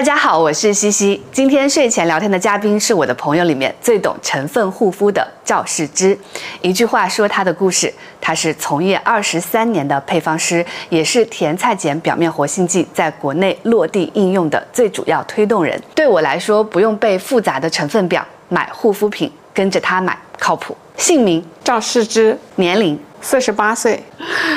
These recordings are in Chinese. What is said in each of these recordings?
大家好，我是西西。今天睡前聊天的嘉宾是我的朋友里面最懂成分护肤的赵世之。一句话说他的故事，他是从业二十三年的配方师，也是甜菜碱表面活性剂在国内落地应用的最主要推动人。对我来说，不用背复杂的成分表，买护肤品跟着他买靠谱。姓名：赵世之，年龄：四十八岁，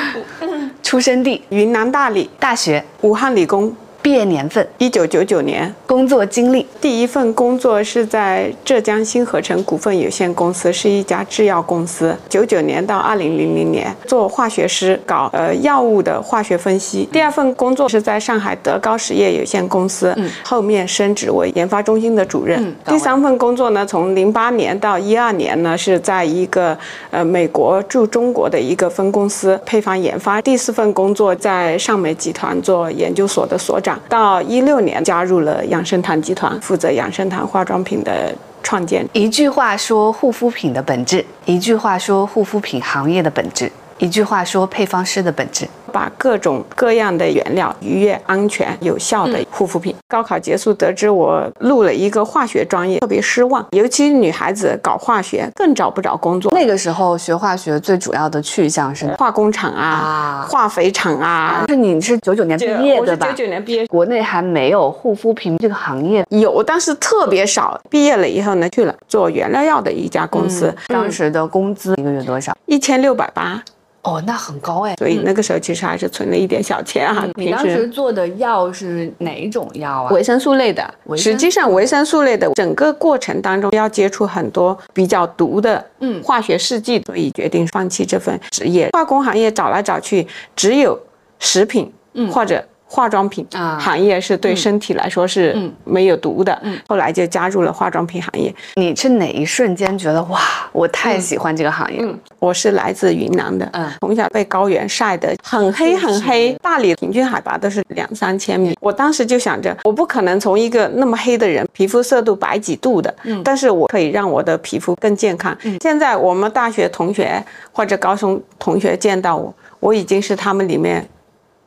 出生地：云南大理，大学：武汉理工。毕业年份：一九九九年。工作经历：第一份工作是在浙江新合成股份有限公司，是一家制药公司。九九年到二零零零年做化学师，搞呃药物的化学分析。第二份工作是在上海德高实业有限公司，后面升职为研发中心的主任。第三份工作呢，从零八年到一二年呢，是在一个呃美国驻中国的一个分公司配方研发。第四份工作在上美集团做研究所的所长。到一六年加入了养生堂集团，负责养生堂化妆品的创建。一句话说护肤品的本质，一句话说护肤品行业的本质。一句话说，配方师的本质，把各种各样的原料愉悦、安全、有效的护肤品。高考结束，得知我录了一个化学专业，特别失望。尤其女孩子搞化学更找不着工作。那个时候学化学最主要的去向是化工厂啊、化肥厂啊。是你是九九年毕业的吧？九九年毕业，国内还没有护肤品这个行业，有，但是特别少。毕业了以后呢，去了做原料药的一家公司。当时的工资一个月多少？一千六百八。哦，那很高哎，所以那个时候其实还是存了一点小钱哈。你当时做的药是哪种药啊？维生素类的。实际上，维生素类的整个过程当中要接触很多比较毒的嗯化学试剂，所以决定放弃这份职业。化工行业找来找去，只有食品或者。化妆品行业是对身体来说是没有毒的，嗯后来就加入了化妆品行业。你是哪一瞬间觉得哇，我太喜欢这个行业？我是来自云南的，从小被高原晒得很黑很黑，大理平均海拔都是两三千米。我当时就想着，我不可能从一个那么黑的人，皮肤色度白几度的，但是我可以让我的皮肤更健康。现在我们大学同学或者高中同学见到我，我已经是他们里面。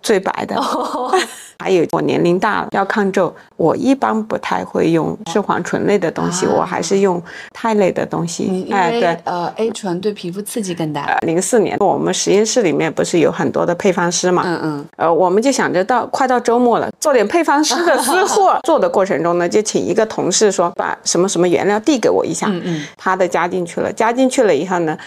最白的，还有我年龄大了要抗皱，我一般不太会用视黄醇类的东西，我还是用肽类的东西。哎，对，呃，A 醇对皮肤刺激更大。零四年我们实验室里面不是有很多的配方师嘛，嗯嗯，呃，我们就想着到快到周末了，做点配方师的私货。做的过程中呢，就请一个同事说把什么什么原料递给我一下，嗯嗯，他的加进去了，加进去了以后呢，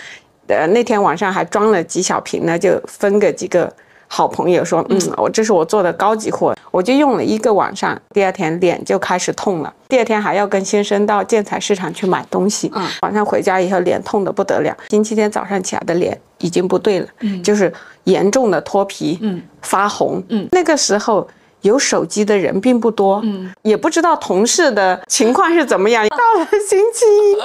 呃，那天晚上还装了几小瓶呢，就分给几个。好朋友说：“嗯，我这是我做的高级货，我就用了一个晚上，第二天脸就开始痛了。第二天还要跟先生到建材市场去买东西，嗯晚上回家以后脸痛的不得了。星期天早上起来的脸已经不对了，嗯就是严重的脱皮，嗯发红。嗯那个时候。”有手机的人并不多，嗯，也不知道同事的情况是怎么样。到了星期一，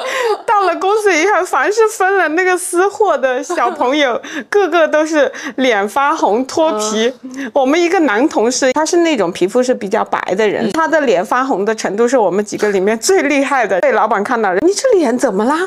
到了公司以后，凡是分了那个私货的小朋友，个个都是脸发红、脱皮。我们一个男同事，他是那种皮肤是比较白的人，他的脸发红的程度是我们几个里面最厉害的。被老板看到了，你这脸怎么啦？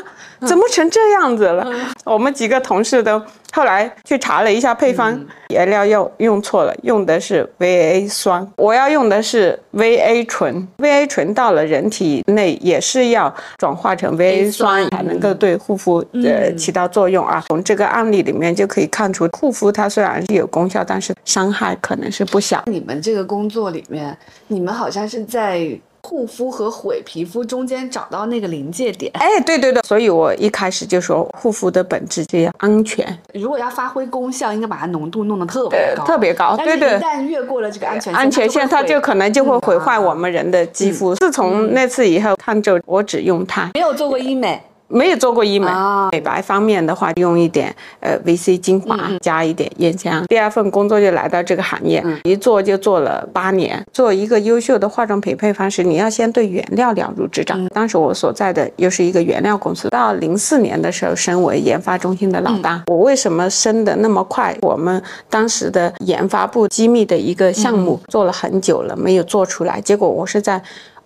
怎么成这样子了？我们几个同事都。后来去查了一下配方，原料又用错了，用的是 VA 酸，我要用的是 VA 醇。VA 醇到了人体内也是要转化成 VA 酸才能够对护肤呃起到作用啊。从这个案例里面就可以看出，护肤它虽然是有功效，但是伤害可能是不小。你们这个工作里面，你们好像是在。护肤和毁皮肤中间找到那个临界点，哎，对对对，所以我一开始就说护肤的本质就要安全。如果要发挥功效，应该把它浓度弄得特别高，特别高。对对，一旦越过了这个安全安全线，它就可能就会毁坏我们人的肌肤。自从那次以后，抗皱我只用它，没有做过医美。没有做过医美，美白方面的话，用一点呃 VC 精华，加一点烟香。第二份工作就来到这个行业，一做就做了八年。做一个优秀的化妆品配方师，你要先对原料了如指掌。当时我所在的又是一个原料公司，到零四年的时候升为研发中心的老大。我为什么升的那么快？我们当时的研发部机密的一个项目做了很久了，没有做出来，结果我是在。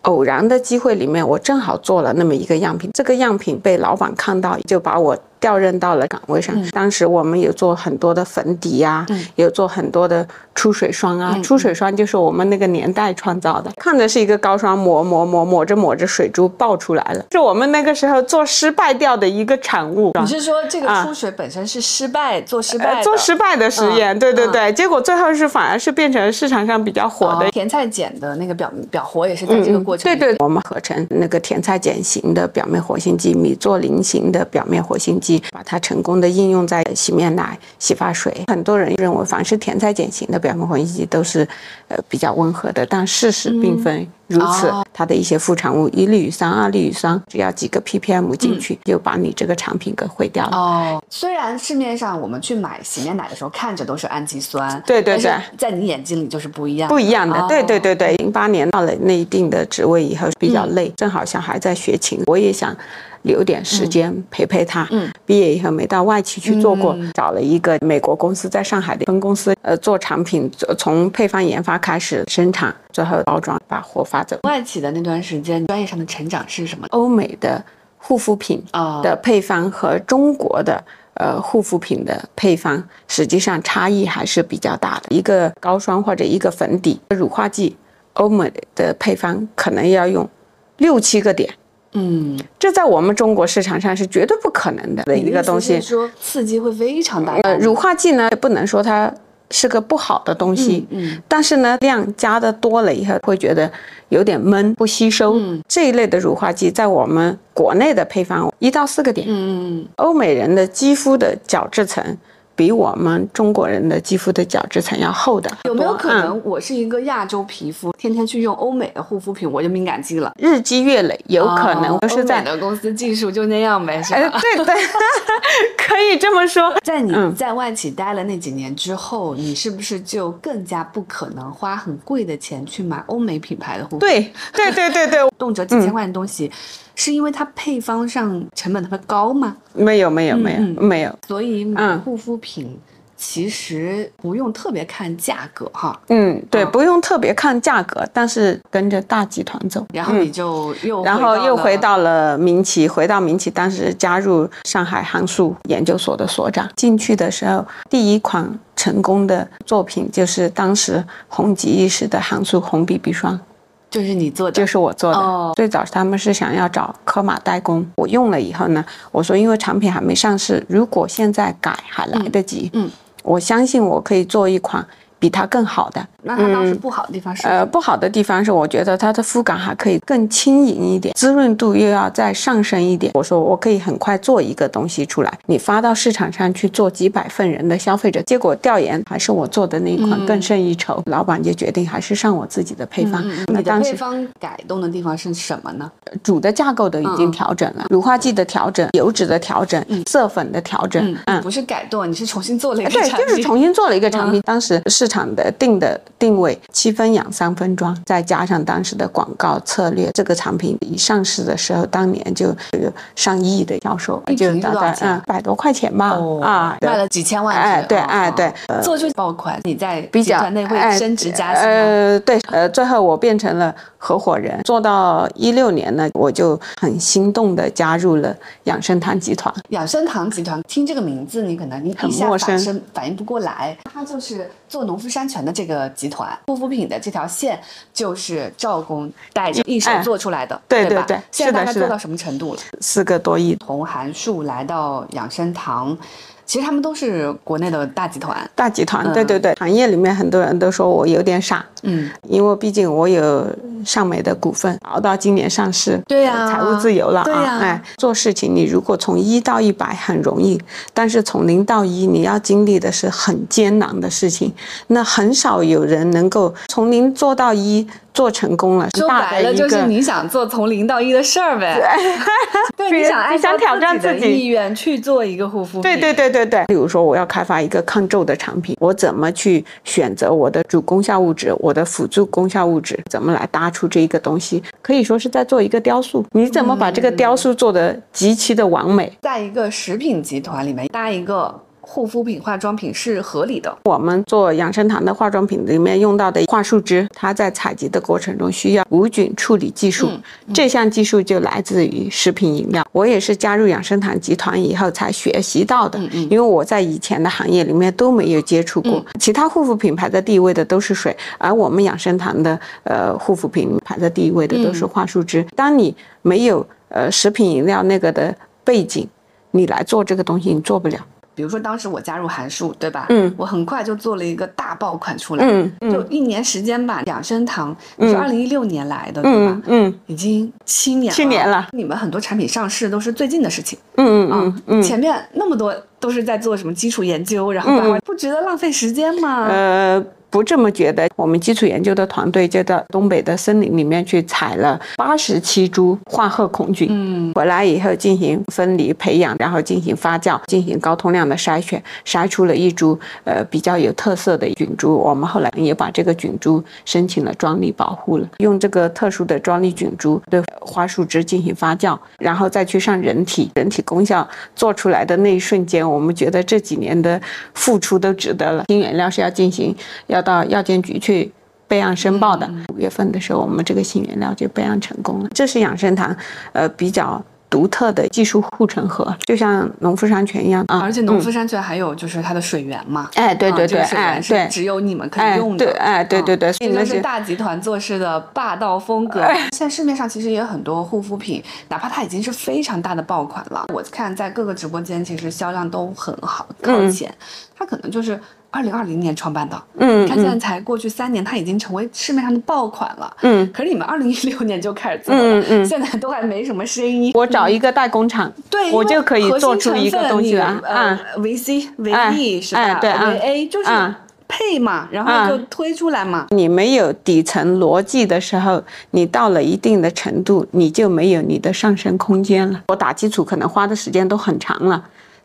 偶然的机会里面，我正好做了那么一个样品，这个样品被老板看到，就把我调任到了岗位上。当时我们有做很多的粉底呀，有做很多的出水霜啊。出水霜就是我们那个年代创造的，看着是一个膏霜抹抹抹抹着抹着水珠爆出来了，是我们那个时候做失败掉的一个产物。你是说这个出水本身是失败做失败做失败的实验？对对对，结果最后是反而是变成市场上比较火的甜菜碱的那个表表活也是在这个过程。对对，我们合成那个甜菜碱型的表面活性剂，米唑林型的表面活性剂，把它成功的应用在洗面奶、洗发水。很多人认为凡是甜菜碱型的表面活性剂都是呃比较温和的，但事实并非。如此，它的一些副产物，一氯乙酸、二氯乙酸，只要几个 ppm 进去，就把你这个产品给毁掉了。哦，虽然市面上我们去买洗面奶的时候看着都是氨基酸，对对对，在你眼睛里就是不一样，不一样的。对对对对，零八年到了那一定的职位以后，比较累，正好小孩在学琴，我也想。留点时间陪陪他。嗯，毕业以后没到外企去做过，找了一个美国公司在上海的分公司，呃，做产品，从配方研发开始生产，最后包装，把货发走。外企的那段时间，专业上的成长是什么？欧美的护肤品的配方和中国的呃护肤品的配方，实际上差异还是比较大的。一个膏霜或者一个粉底、乳化剂，欧美的配方可能要用六七个点。嗯，这在我们中国市场上是绝对不可能的的一个东西。说刺激会非常大。呃，乳化剂呢，也不能说它是个不好的东西。嗯。但是呢，量加的多了以后，会觉得有点闷，不吸收。嗯。这一类的乳化剂在我们国内的配方一到四个点。嗯。欧美人的肌肤的角质层。比我们中国人的肌肤的角质层要厚的，有没有可能我是一个亚洲皮肤，天天去用欧美的护肤品，我就敏感肌了？日积月累，有可能都是在的公司技术就那样呗，是吧？对对，可以这么说。在你在外企待了那几年之后，你是不是就更加不可能花很贵的钱去买欧美品牌的护肤？对对对对对，动辄几千块的东西。是因为它配方上成本特别高吗？没有没有没有没有，所以买护肤品其实不用特别看价格哈。嗯，对，不用特别看价格，但是跟着大集团走。然后你就又然后又回到了民企，回到民企，当时加入上海航速研究所的所长。进去的时候，第一款成功的作品就是当时红极一时的航速红 BB 霜。就是你做的，就是我做的。最早他们是想要找科马代工，我用了以后呢，我说因为产品还没上市，如果现在改还来得及，嗯，我相信我可以做一款。比它更好的，那它当时不好的地方是？呃，不好的地方是，我觉得它的肤感还可以更轻盈一点，滋润度又要再上升一点。我说我可以很快做一个东西出来，你发到市场上去做几百份人的消费者，结果调研还是我做的那一款更胜一筹，老板就决定还是上我自己的配方。你的配方改动的地方是什么呢？主的架构都已经调整了，乳化剂的调整，油脂的调整，色粉的调整。嗯，不是改动，你是重新做了一个产品。对，就是重新做了一个产品。当时市场的定的定位七分养三分装，再加上当时的广告策略，这个产品一上市的时候，当年就有上亿的销售，就大概嗯百多块钱吧，啊，卖了几千万。哎，对，哎，对，做出爆款，你在集团内会升职加薪呃，对，呃，最后我变成了合伙人，做到一六年呢，我就很心动的加入了养生堂集团。养生堂集团，听这个名字，你可能你很陌生，反应不过来，它就是做农夫山泉。的这个集团护肤品的这条线就是赵工带着一手做出来的，对对对，现在大概做到什么程度了？四个多亿。从韩束来到养生堂。其实他们都是国内的大集团，大集团，对对对，行业里面很多人都说我有点傻，嗯，因为毕竟我有尚美的股份，熬到今年上市，对呀，财务自由了啊，哎，做事情你如果从一到一百很容易，但是从零到一你要经历的是很艰难的事情，那很少有人能够从零做到一。做成功了，说白了就是你想做从零到一的事儿呗。对，你想你想挑战自己的意愿去做一个护肤品。对对对对对。比如说我要开发一个抗皱的产品，我怎么去选择我的主功效物质，我的辅助功效物质，怎么来搭出这一个东西？可以说是在做一个雕塑。你怎么把这个雕塑做得极其的完美？在一个食品集团里面搭一个。护肤品、化妆品是合理的。我们做养生堂的化妆品里面用到的桦树汁，它在采集的过程中需要无菌处理技术，这项技术就来自于食品饮料。我也是加入养生堂集团以后才学习到的，因为我在以前的行业里面都没有接触过。其他护肤品排在第一位的都是水，而我们养生堂的呃护肤品排在第一位的都是桦树脂。当你没有呃食品饮料那个的背景，你来做这个东西，你做不了。比如说当时我加入韩束，对吧？嗯，我很快就做了一个大爆款出来，嗯就一年时间吧。养生堂是二零一六年来的，对吧？嗯，已经七年了七年了。你们很多产品上市都是最近的事情，嗯嗯嗯，前面那么多都是在做什么基础研究，然后不觉得浪费时间吗？呃。不这么觉得，我们基础研究的团队就到东北的森林里面去采了八十七株化褐孔菌，嗯，回来以后进行分离培养，然后进行发酵，进行高通量的筛选，筛出了一株呃比较有特色的菌株。我们后来也把这个菌株申请了专利保护了，用这个特殊的专利菌株对花树枝进行发酵，然后再去上人体，人体功效做出来的那一瞬间，我们觉得这几年的付出都值得了。新原料是要进行要。到药监局去备案申报的，五月份的时候，我们这个新原料就备案成功了。这是养生堂，呃，比较独特的技术护城河，就像农夫山泉一样啊。而且农夫山泉还有就是它的水源嘛，哎，对对对，哎，对，只有你们可以用的，哎，对对对，这就是大集团做事的霸道风格。现在市面上其实也有很多护肤品，哪怕它已经是非常大的爆款了，我看在各个直播间其实销量都很好，靠前，它可能就是。二零二零年创办的，嗯，你看现在才过去三年，它已经成为市面上的爆款了，嗯。可是你们二零一六年就开始做了，嗯嗯，现在都还没什么声音。我找一个代工厂，对，我就可以做出一个东西来，啊，维 C、维 E 是吧？对，维 A 就是配嘛，然后就推出来嘛。你没有底层逻辑的时候，你到了一定的程度，你就没有你的上升空间了。我打基础可能花的时间都很长了。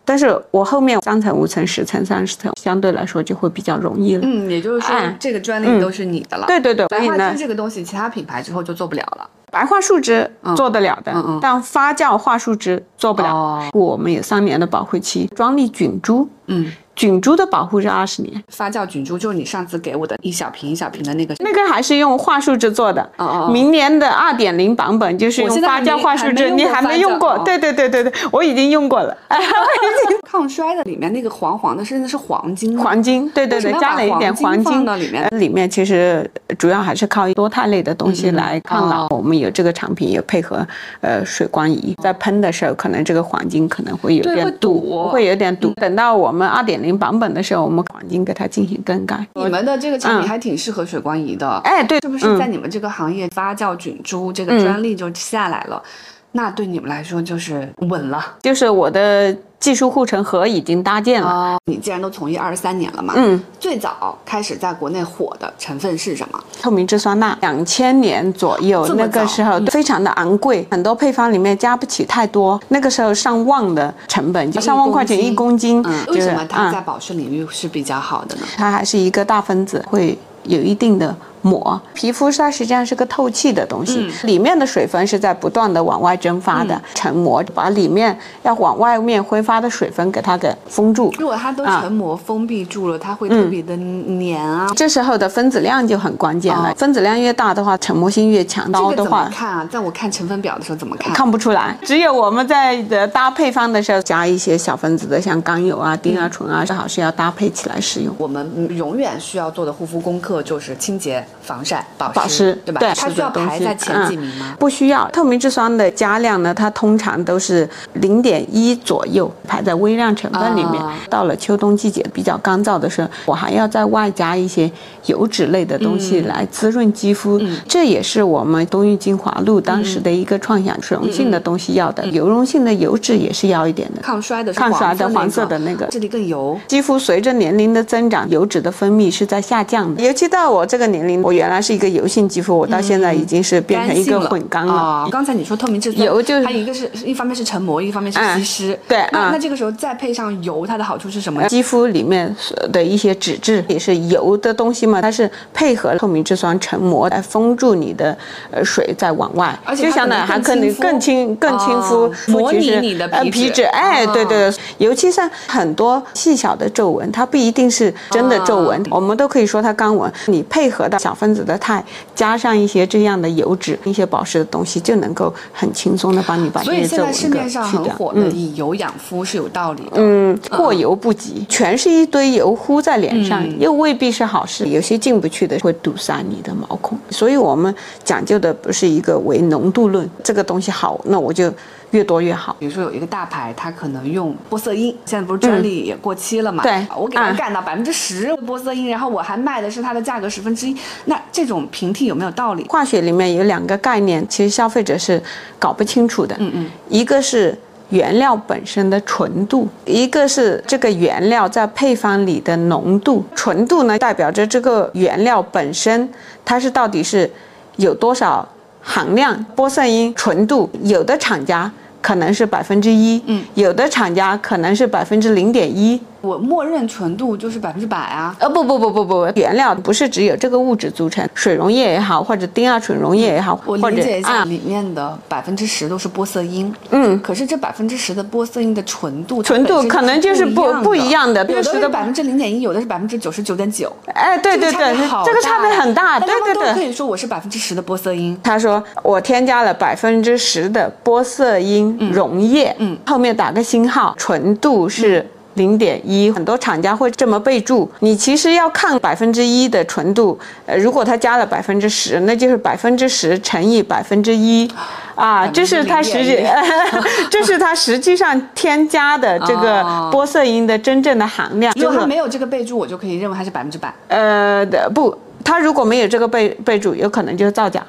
但是我后面三层、五层、十层、三十层，相对来说就会比较容易了。嗯，也就是说，这个专利都是你的了。对对对，白桦树这个东西，其他品牌之后就做不了了。白桦树脂做得了的，但发酵桦树脂做不了。我们有三年的保护期，专利菌株。嗯。菌株的保护是二十年，发酵菌株就是你上次给我的一小瓶一小瓶的那个，那个还是用桦树汁做的。哦哦。明年的二点零版本就是用发酵桦树汁，你还没用过？对对对对对，我已经用过了。抗衰的里面那个黄黄的，甚至是黄金。黄金，对对对，加了一点黄金到里面。里面其实主要还是靠多肽类的东西来抗老。我们有这个产品，也配合呃水光仪，在喷的时候，可能这个黄金可能会有点堵，会有点堵。等到我们二点零。版本的时候，我们环境给它进行更改。你们的这个产品还挺适合水光仪的，哎，对，是不是在你们这个行业发酵菌株这个专利就下来了？那对你们来说就是稳了，就是我的。技术护城河已经搭建了。你既然都从业二十三年了嘛，嗯，最早开始在国内火的成分是什么？透明质酸钠。两千年左右，那个时候非常的昂贵，很多配方里面加不起太多。那个时候上万的成本，就上万块钱一公斤。嗯，为什么它在保湿领域是比较好的呢？它还是一个大分子，会有一定的。膜皮肤它实际上是个透气的东西，里面的水分是在不断的往外蒸发的，成膜把里面要往外面挥发的水分给它给封住。如果它都成膜封闭住了，它会特别的黏啊。这时候的分子量就很关键了，分子量越大的话，成膜性越强。高的话，看啊，在我看成分表的时候怎么看？看不出来，只有我们在的搭配方的时候加一些小分子的，像甘油啊、丁二醇啊，最好是要搭配起来使用。我们永远需要做的护肤功课就是清洁。防晒、保湿，对吧？它需要排在前几名吗？不需要。透明质酸的加量呢，它通常都是零点一左右，排在微量成分里面。到了秋冬季节比较干燥的时候，我还要在外加一些油脂类的东西来滋润肌肤。这也是我们东域精华露当时的一个创想，水溶性的东西要的，油溶性的油脂也是要一点的。抗衰的，抗衰的黄色的那个，这里更油。肌肤随着年龄的增长，油脂的分泌是在下降的，尤其到我这个年龄。明我原来是一个油性肌肤，我到现在已经是变成一个混干了。刚才你说透明质酸，油就是它一个是一方面是成膜，一方面是吸湿。对，那那这个时候再配上油，它的好处是什么？肌肤里面的一些脂质也是油的东西嘛，它是配合透明质酸成膜来封住你的呃水在往外，而且相当于还可能更轻更亲肤，模拟你的皮脂。哎，对对，对，尤其像很多细小的皱纹，它不一定是真的皱纹，我们都可以说它干纹。你配合到小分子的肽，加上一些这样的油脂、一些保湿的东西，就能够很轻松的帮你把这些皱纹去掉。所以现在市面上很火的以油养肤是有道理的。嗯，过犹不及，全是一堆油糊在脸上，又未必是好事。有些进不去的会堵塞你的毛孔，所以我们讲究的不是一个唯浓度论，这个东西好，那我就。越多越好。比如说有一个大牌，它可能用玻色因，现在不是专利也过期了嘛？对，我给它干到百分之十玻色因，然后我还卖的是它的价格十分之一，那这种平替有没有道理？化学里面有两个概念，其实消费者是搞不清楚的。嗯嗯，一个是原料本身的纯度，一个是这个原料在配方里的浓度。纯度呢，代表着这个原料本身它是到底是有多少。含量玻色因纯度，有的厂家可能是百分之一，嗯，有的厂家可能是百分之零点一。我默认纯度就是百分之百啊！呃，不不不不不，原料不是只有这个物质组成，水溶液也好，或者丁二醇溶液也好，我理解一下，里面的百分之十都是玻色因。嗯，可是这百分之十的玻色因的纯度，纯度可能就是不不一样的，有的是百分之零点一，有的是百分之九十九点九。哎，对对对，这个差别很大，对对对。可以说我是百分之十的玻色因。他说我添加了百分之十的玻色因溶液，嗯，后面打个星号，纯度是。零点一，很多厂家会这么备注。你其实要看百分之一的纯度，呃，如果它加了百分之十，那就是百分之十乘以百分之一，啊，这是它实际，这是它实际上添加的这个玻色因的真正的含量。如果它没有这个备注，我就可以认为它是百分之百。呃，不，他如果没有这个备备注，有可能就是造假。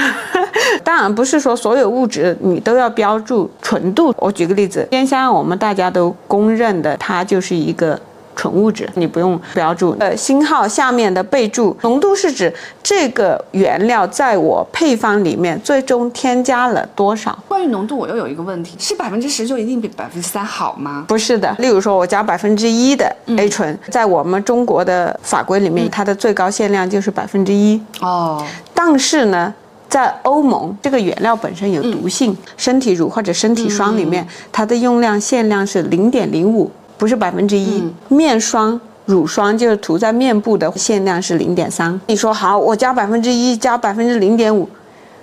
当然不是说所有物质你都要标注纯度。我举个例子，烟酰胺我们大家都公认的，它就是一个纯物质，你不用标注。呃，星号下面的备注浓度是指这个原料在我配方里面最终添加了多少。关于浓度，我又有一个问题：是百分之十就一定比百分之三好吗？不是的。例如说，我加百分之一的 A 醇，在我们中国的法规里面，它的最高限量就是百分之一。哦。但是呢？在欧盟，这个原料本身有毒性，身体乳或者身体霜里面，它的用量限量是零点零五，不是百分之一。面霜、乳霜就是涂在面部的，限量是零点三。你说好，我加百分之一，加百分之零点五，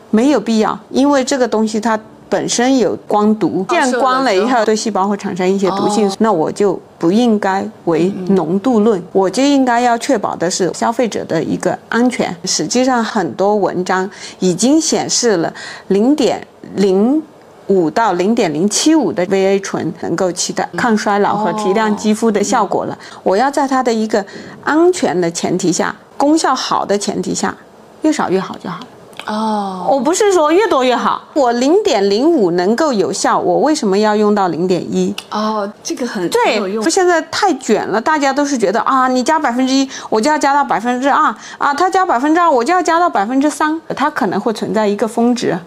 没有必要，因为这个东西它。本身有光毒，见光了以后对细胞会产生一些毒性，那我就不应该为浓度论，我就应该要确保的是消费者的一个安全。实际上，很多文章已经显示了零点零五到零点零七五的 VA 醇能够起到抗衰老和提亮肌肤的效果了。我要在它的一个安全的前提下，功效好的前提下，越少越好就好了。哦，我不是说越多越好，我零点零五能够有效，我为什么要用到零点一？哦，这个很对，现在太卷了，大家都是觉得啊，你加百分之一，我就要加到百分之二啊，他加百分之二，我就要加到百分之三，它可能会存在一个峰值，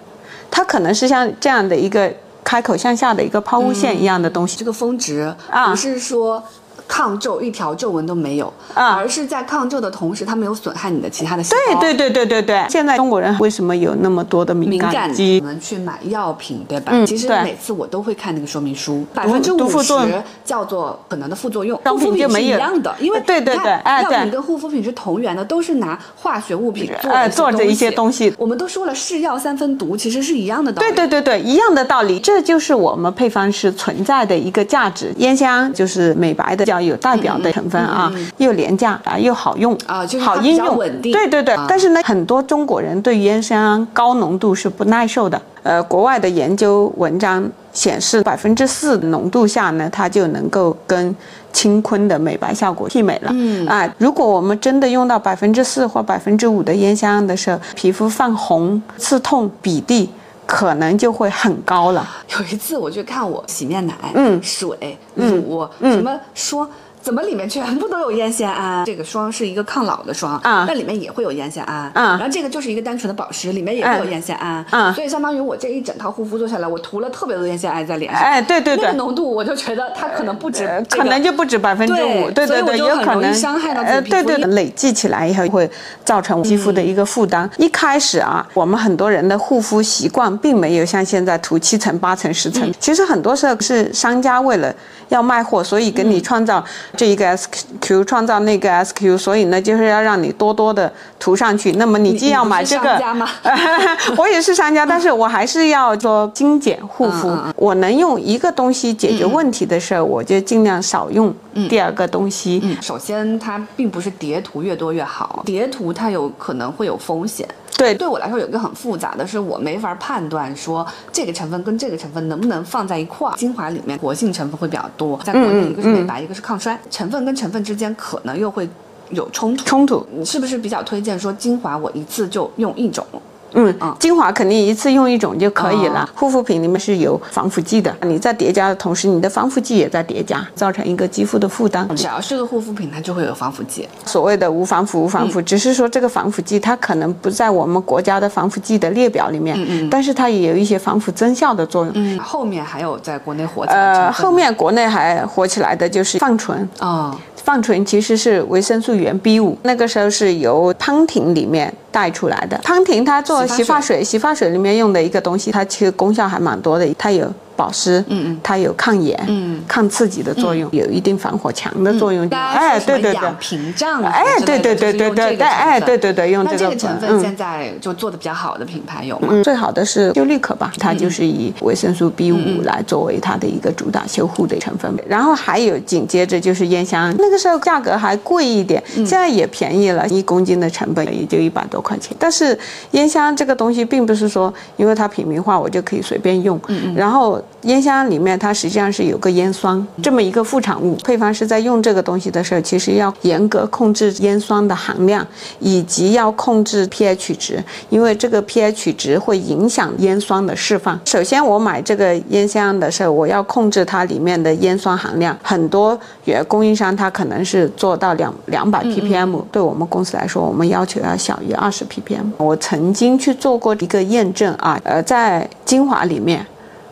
它可能是像这样的一个开口向下的一个抛物线一样的东西。这个峰值啊，不是说。抗皱一条皱纹都没有，而是在抗皱的同时，它没有损害你的其他的细胞。对对对对对对。现在中国人为什么有那么多的敏感肌？我们去买药品，对吧？嗯，其实每次我都会看那个说明书，百分之五十叫做可能的副作用。护肤品是一样的，因为对对对，药品跟护肤品是同源的，都是拿化学物品做做一些东西。我们都说了，是药三分毒，其实是一样的道理。对对对对，一样的道理，这就是我们配方师存在的一个价值。烟香就是美白的，较有代表的。成分啊，又廉价啊，又好用啊，就是好应用，稳定。对对对，但是呢，很多中国人对烟酰胺高浓度是不耐受的。呃，国外的研究文章显示，百分之四浓度下呢，它就能够跟青醌的美白效果媲美了。嗯啊，如果我们真的用到百分之四或百分之五的烟酰胺的时候，皮肤泛红、刺痛比例可能就会很高了。有一次我去看我洗面奶、嗯，水、乳，嗯什么说。怎么里面全部都有烟酰胺？这个霜是一个抗老的霜啊那里面也会有烟酰胺啊然后这个就是一个单纯的保湿，里面也会有烟酰胺啊所以相当于我这一整套护肤做下来，我涂了特别多烟酰胺在脸上。哎，对对对那个。浓度我就觉得它可能不止可能就不止百分之五，对所以我对对对，就很容易有可能伤害到自己呃，皮肤因对对，累积起来以后会造成肌肤的一个负担。一开始啊，我们很多人的护肤习惯并没有像现在涂七层、八层、十层，其实很多时候是商家为了要卖货，所以给你创造这一个 SQ，创造那个 SQ，所以呢，就是要让你多多的涂上去。那么你既要买这个 我也是商家，但是我还是要做精简护肤。我能用一个东西解决问题的时候，我就尽量少用第二个东西。嗯，首先它并不是叠涂越多越好，叠涂它有可能会有风险。对对我来说有一个很复杂的是，我没法判断说这个成分跟这个成分能不能放在一块儿。精华里面活性成分会比较多，在国内一个是美白，一个是抗衰，成分跟成分之间可能又会有冲突。冲突，你是不是比较推荐说精华我一次就用一种？嗯，精华肯定一次用一种就可以了。护肤品里面是有防腐剂的，你在叠加的同时，你的防腐剂也在叠加，造成一个肌肤的负担。只要是个护肤品，它就会有防腐剂。所谓的无防腐无防腐，只是说这个防腐剂它可能不在我们国家的防腐剂的列表里面，但是它也有一些防腐增效的作用。嗯，后面还有在国内火起来的呃，后面国内还火起来的就是泛醇。哦，泛醇其实是维生素原 B 五，那个时候是由康婷里面带出来的。康婷它做洗发水，洗发水里面用的一个东西，它其实功效还蛮多的，它有保湿，嗯嗯它有抗炎，嗯抗刺激的作用，有一定防火墙的作用。哎，对对对。屏障哎，对对对对对对，哎，对对对，用这个这个成分嗯现在就做的比较好的品牌有吗？嗯，最好的是修丽可吧，它就是以维生素 B 五来作为它的一个主打修护的成分。然后还有紧接着就是烟香，那个时候价格还贵一点，现在也便宜了，一公斤的成本也就一百多块钱。但是烟香这个东西并不是说因为它平民化我就可以随便用，然后烟酰胺里面它实际上是有个烟酸这么一个副产物，配方师在用这个东西的时候，其实要严格控制烟酸的含量，以及要控制 pH 值，因为这个 pH 值会影响烟酸的释放。首先，我买这个烟酰胺的时候，我要控制它里面的烟酸含量。很多原供应商它可能是做到两两百 ppm，对我们公司来说，我们要求要小于二十 ppm。我曾经去做过一个验证啊，呃，在精华里面，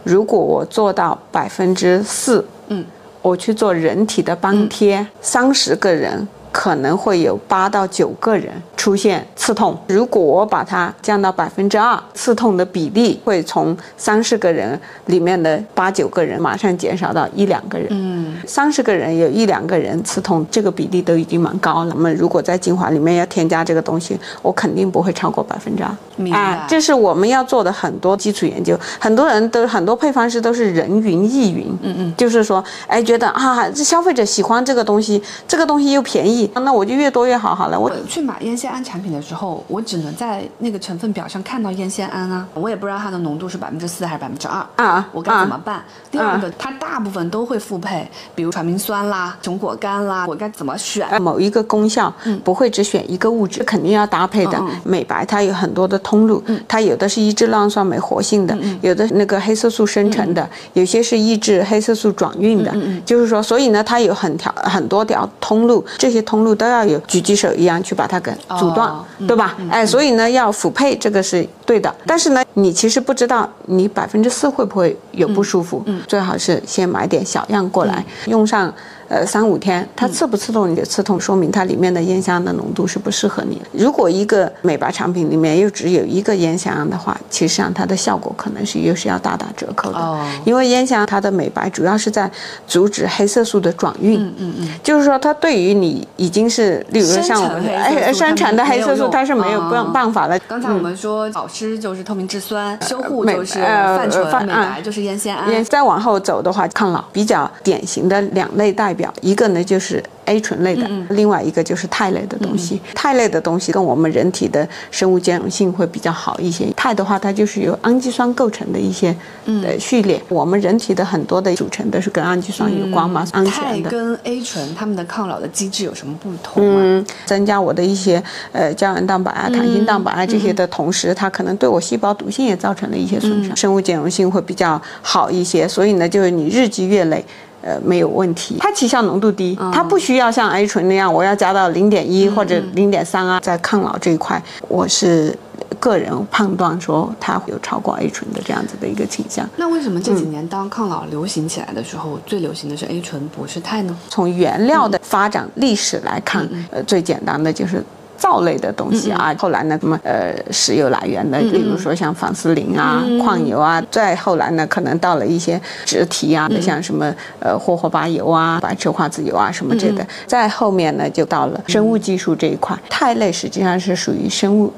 如果我做到百分之四，嗯，我去做人体的帮贴，三十个人可能会有八到九个人出现刺痛。如果我把它降到百分之二，刺痛的比例会从三十个人里面的八九个人马上减少到一两个人。嗯，三十个人有一两个人刺痛，这个比例都已经蛮高了。那么如果在精华里面要添加这个东西，我肯定不会超过百分之二。明白啊，这是我们要做的很多基础研究。很多人都很多配方师都是人云亦云，嗯嗯，就是说，哎，觉得啊，这消费者喜欢这个东西，这个东西又便宜，那我就越多越好好了。我我去买烟酰胺产品的时候，我只能在那个成分表上看到烟酰胺啊，我也不知道它的浓度是百分之四还是百分之二啊我该怎么办？第二个，它大部分都会复配，比如传明酸啦、熊果苷啦，我该怎么选？呃某一个功效，不会只选一个物质，肯定要搭配的。嗯美白它有很多的通路，它有的是抑制酪氨酸酶活性的，有的那个黑色素生成的，有些是抑制黑色素转运的。就是说，所以呢，它有很条很多条通路，这些通路都要有狙击手一样去把它给阻断，哦对吧？哎，所以呢，要辅配这个是对的。但是呢，你其实不知道你百分之四会不会有不舒服，最好是先买点小样过来，用上。呃，三五天，它刺不刺痛？你的刺痛说明它里面的烟酰胺的浓度是不适合你的。如果一个美白产品里面又只有一个烟酰胺的话，其实上它的效果可能是又是要大打折扣的。哦因为烟酰胺它的美白主要是在阻止黑色素的转运。嗯嗯嗯，就是说，它对于你已经是，例如说像我们哎生产的黑色素，它它是没有办办法了。刚才我们说保湿就是透明质酸，修护美就是呃泛醇，泛美白就是烟酰胺。也再往后走的话，抗老比较典型的两类代表，一个呢就是 A 醇类的，另外一个就是肽类的东西。肽类的东西跟我们人体的生物兼容性会比较好一些。肽的话，它就是由氨基酸构成的一些呃序列。我们人体的很多的组成都是跟氨基酸有关嘛，氨肽酰的。跟 A 醇它们的抗老的机制有什么不同吗？嗯，增加我的一些呃胶原蛋白啊、弹性蛋白啊这些的同时，它可能对我细胞毒性也造成了一些损伤，生物兼容性会比较好一些。所以呢，就是你日积月累。呃没有问题。它起效浓度低，它不需要像 A 醇那样，我要加到零点一或者零点三啊。在抗老这一块，我是。个人判断说，它会有超过 A 醇的这样子的一个倾向。那为什么这几年当抗老流行起来的时候，最流行的是 A 醇不是肽呢？从原料的发展历史来看，呃，最简单的就是。皂类的东西啊，后来呢，什么呃石油来源的，比如说像仿丝林啊、矿油啊，再后来呢，可能到了一些植体啊，像什么呃霍霍巴油啊、白车花籽油啊什么这的，再后面呢，就到了生物技术这一块，肽类实际上是属于生物。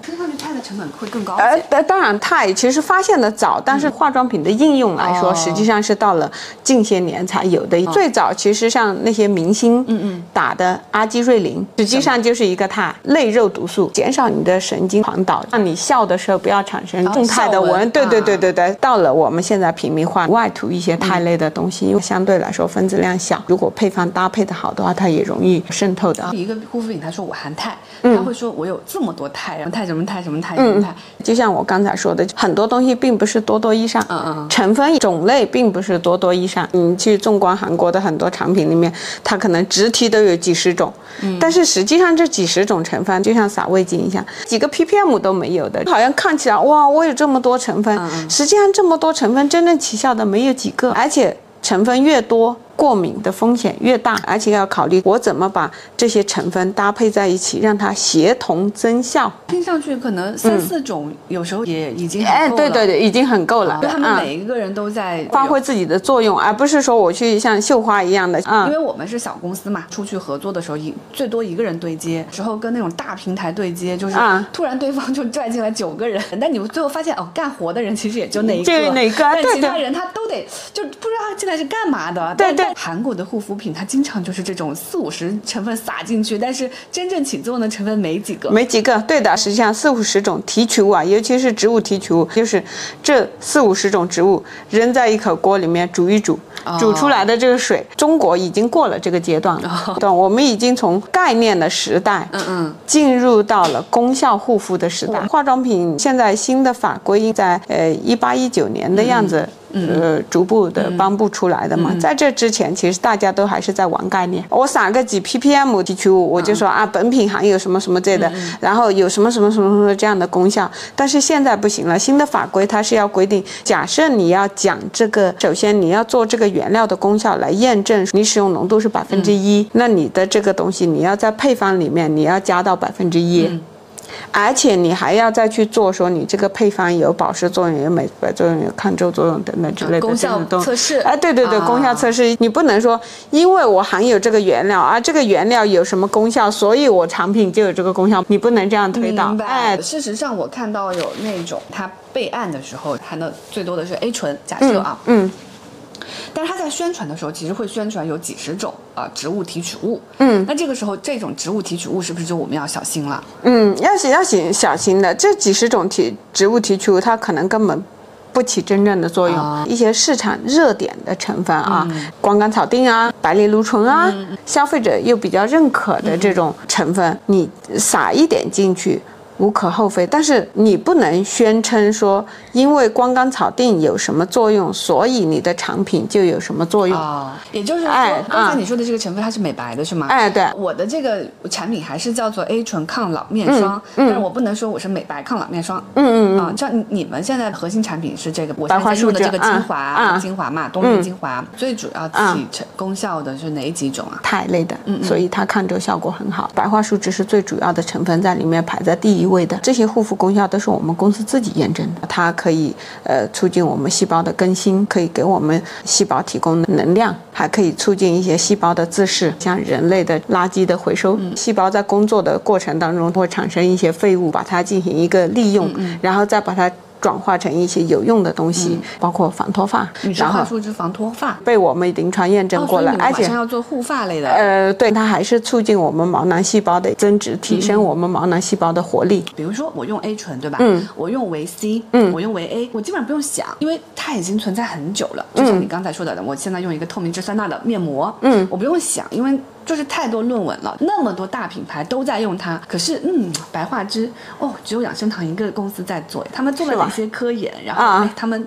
成本会更高呃，当然肽其实发现的早，但是化妆品的应用来说，实际上是到了近些年才有的。最早其实像那些明星嗯嗯打的阿基瑞林，实际上就是一个肽类。肉毒素减少你的神经传导，让你笑的时候不要产生动态的纹。对对对对对，到了我们现在平民化，外涂一些肽类的东西，因为相对来说分子量小，如果配方搭配的好的话，它也容易渗透的。一个护肤品，他说我含肽，他会说我有这么多肽，什么肽什么肽什么肽什么肽。就像我刚才说的，很多东西并不是多多益善，嗯嗯，成分种类并不是多多益善。你去纵观韩国的很多产品里面，它可能直提都有几十种，嗯但是实际上这几十种成分。就像撒味精一样，几个 ppm 都没有的，好像看起来哇，我有这么多成分，实际上这么多成分真正起效的没有几个，而且成分越多。过敏的风险越大，而且要考虑我怎么把这些成分搭配在一起，让它协同增效。听上去可能三四种，有时候也已经哎，对对对，已经很够了。他们每一个人都在发挥自己的作用，而不是说我去像绣花一样的。嗯，因为我们是小公司嘛，出去合作的时候一最多一个人对接，之后跟那种大平台对接，就是突然对方就拽进来九个人，但你们最后发现哦，干活的人其实也就那一个，就哪个，但其他人他都得就不知道他进来是干嘛的。对对。韩国的护肤品，它经常就是这种四五十成分撒进去，但是真正起作用的成分没几个，没几个。对的，实际上四五十种提取物啊，尤其是植物提取物，就是这四五十种植物扔在一口锅里面煮一煮，煮出来的这个水，中国已经过了这个阶段了。对，我们已经从概念的时代，嗯嗯，进入到了功效护肤的时代。化妆品现在新的法规在呃一八一九年的样子。呃，逐步的颁布出来的嘛，在这之前，其实大家都还是在玩概念。我撒个几 ppm 提取物，我就说啊，本品含有什么什么这的，然后有什么什么什么什么这样的功效。但是现在不行了，新的法规它是要规定，假设你要讲这个，首先你要做这个原料的功效来验证，你使用浓度是百分之一，那你的这个东西你要在配方里面你要加到百分之一。而且你还要再去做，说你这个配方有保湿作用、有美白作用、有抗皱作用等等之类的功效测试。哎，对对对，功效测试，你不能说因为我含有这个原料，而这个原料有什么功效，所以我产品就有这个功效，你不能这样推导。哎，事实上我看到有那种它备案的时候含的最多的是 A 醇，假设啊，嗯。但是他在宣传的时候，其实会宣传有几十种啊植物提取物。嗯，那这个时候这种植物提取物是不是就我们要小心了？嗯，要是要小小心的，这几十种提植物提取物，它可能根本不起真正的作用。一些市场热点的成分啊，光甘草定啊，白藜芦醇啊，消费者又比较认可的这种成分，你撒一点进去。无可厚非，但是你不能宣称说，因为光甘草定有什么作用，所以你的产品就有什么作用啊？也就是说，刚才你说的这个成分它是美白的，是吗？哎，对，我的这个产品还是叫做 A 醇抗老面霜，但是我不能说我是美白抗老面霜。嗯嗯嗯。啊，像你们现在核心产品是这个，我现在用的这个精华，精华嘛，冬日精华，最主要起成功效的是哪几种啊？肽类的，所以它抗皱效果很好。白桦树脂是最主要的成分，在里面排在第一。位的这些护肤功效都是我们公司自己验证的，它可以呃促进我们细胞的更新，可以给我们细胞提供能量，还可以促进一些细胞的自噬，像人类的垃圾的回收。细胞在工作的过程当中会产生一些废物，把它进行一个利用，然后再把它。转化成一些有用的东西，包括防脱发，然后树脂防脱发被我们临床验证过了，而且要做护发类的。呃，对，它还是促进我们毛囊细胞的增殖，提升我们毛囊细胞的活力。比如说我用 A 醇，对吧？嗯。我用维 C，嗯，我用维 A，我基本上不用想，因为它已经存在很久了。就像你刚才说的，我现在用一个透明质酸钠的面膜，嗯，我不用想，因为。就是太多论文了，那么多大品牌都在用它，可是嗯，白桦汁哦，只有养生堂一个公司在做，他们做了哪些科研？然后他们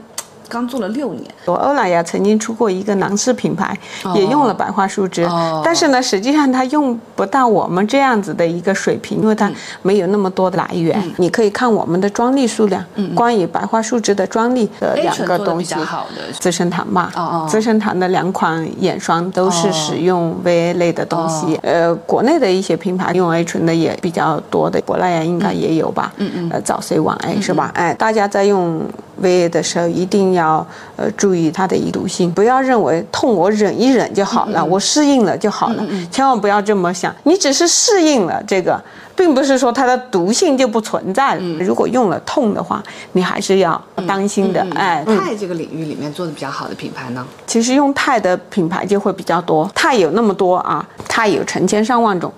刚做了六年。我欧莱雅曾经出过一个男士品牌，也用了白桦树脂，哦但是呢，实际上它用不到我们这样子的一个水平，因为它没有那么多的来源。你可以看我们的专利数量，关于白桦树脂的专利的两个东西较好的，资生堂嘛，资生堂的两款眼霜都是哦使用 VA 类的东西。呃，国内的一些品牌用 A 醇的也比较多的，珀莱雅应该也有吧？嗯嗯。呃，早 C 晚 A 是吧？哎，大家在用 VA 的时候一定要呃注意它的易毒性，不要认为痛我忍一忍就好了，我适应了就好了，千万不要这么想。你只是适应了这个。并不是说它的毒性就不存在了。如果用了痛的话，你还是要当心的。哎，嗯钛这个领域里面做的比较好的品牌呢？其实用钛的品牌就会比较多，钛有那么多啊，钛有成千上万种。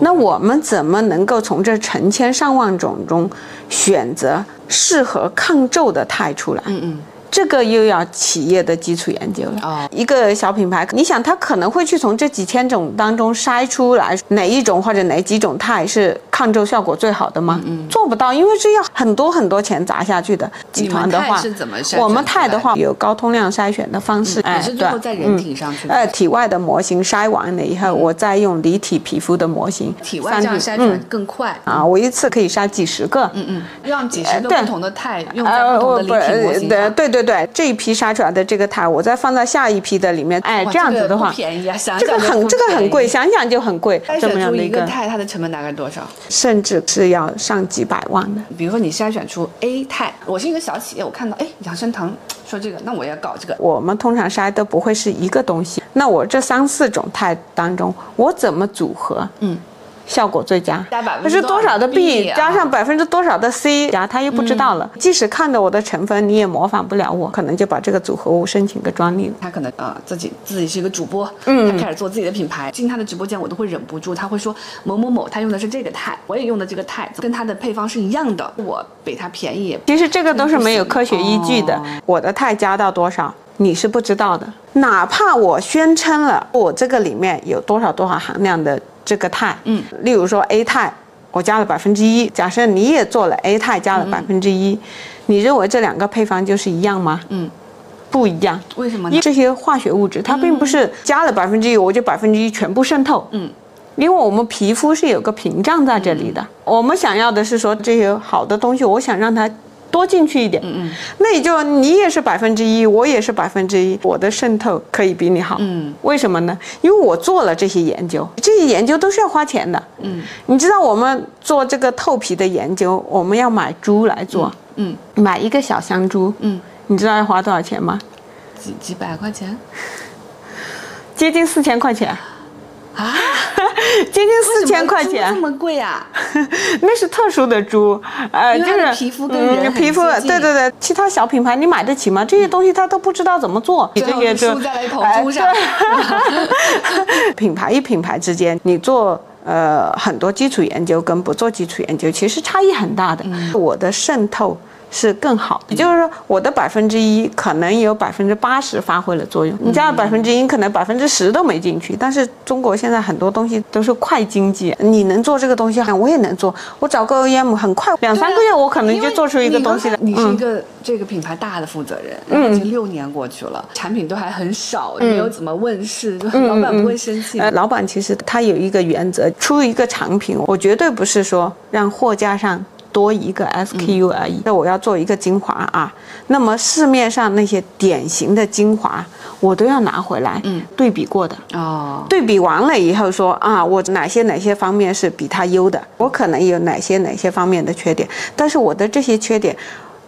那我们怎么能够从这成千上万种中选择适合抗皱的钛出来？嗯嗯。这个又要企业的基础研究了。哦一个小品牌，你想它可能会去从这几千种当中筛出来哪一种或者哪几种肽是抗皱效果最好的吗？做不到，因为是要很多很多钱砸下去的。集团的话我们肽的话有高通量筛选的方式，哎，也是最后对在人体上去的呃，体外的模型筛完了以后，我再用离体皮肤的模型，体外这样筛选嗯更快。啊，我一次可以筛几十个，嗯嗯，让几十个对不同的肽用在不同的离体模型对上。对对对，这一批筛出来的这个肽，我再放在下一批的里面，哎，这样子的话这个不，便宜啊，想这个很这个很贵，。想想就很贵，筛这么选出一个样的一个，钛，它的成本大概多少？甚至是要上几百万的。比如说你筛选出 A 肽，我是一个小企业，我看到哎养生堂说这个，那我也要搞这个。我们通常筛都不会是一个东西，那我这三四种肽当中，我怎么组合？嗯。效果最佳加百分，之是多少的 B 加上百分之多少的 C 加，他又不知道了。即使看到我的成分，你也模仿不了我，可能就把这个组合物申请个专利了。他可能呃自己自己是一个主播，嗯，他开始做自己的品牌，进他的直播间我都会忍不住，他会说某某某他用的是这个肽，我也用的这个肽，跟他的配方是一样的，我比他便宜其实这个都是没有科学依据的哦。我的肽加到多少，你是不知道的。哪怕我宣称了我这个里面有多少多少含量的这个肽，嗯，例如说 A 肽，我加了百分之一。假设你也做了 A 肽加了百分之一，你认为这两个配方就是一样吗？嗯，不一样。为什么呢因为？这些化学物质，它并不是加了百分之一，我就百分之一全部渗透。嗯。因为我们皮肤是有个屏障在这里的，我们想要的是说这些好的东西，我想让它多进去一点。嗯嗯。那也就你也是百分之一，我也是百分之一，我的渗透可以比你好。嗯。为什么呢？因为我做了这些研究，这些研究都是要花钱的。嗯。你知道我们做这个透皮的研究，我们要买猪来做，嗯买一个小香猪，嗯，你知道要花多少钱吗？几几百块钱接近四千块钱，啊？接近四千块钱猪这。么贵啊？那是特殊的猪，呃，就是皮肤跟皮肤，对对对，其他小品牌你买得起吗？这些东西他都不知道怎么做，你这些就输在了一头哎猪上。对 品牌与品牌之间，你做。呃，很多基础研究跟不做基础研究其实差异很大的。我的渗透是更好的，也就是说，我的百分之一可能有百分之八十发挥了作用，你加了百分之一，可能百分之十都没进去。但是中国现在很多东西都是快经济，你能做这个东西，我也能做。我找个 OEM 很快，两三个月我可能就做出一个东西来。你是一嗯，个这个品牌大的负责人，已经六年过去了，产品都还很少，没有怎么问世，就老板不会生气老板其实他有一个原则，出一个产品，我绝对不是说让货架上多一个 SKU 而已。那、我要做一个精华啊，那么市面上那些典型的精华，我都要拿回来，嗯，对比过的。哦，对比完了以后说啊，我哪些哪些方面是比它优的，我可能有哪些哪些方面的缺点，但是我的这些缺点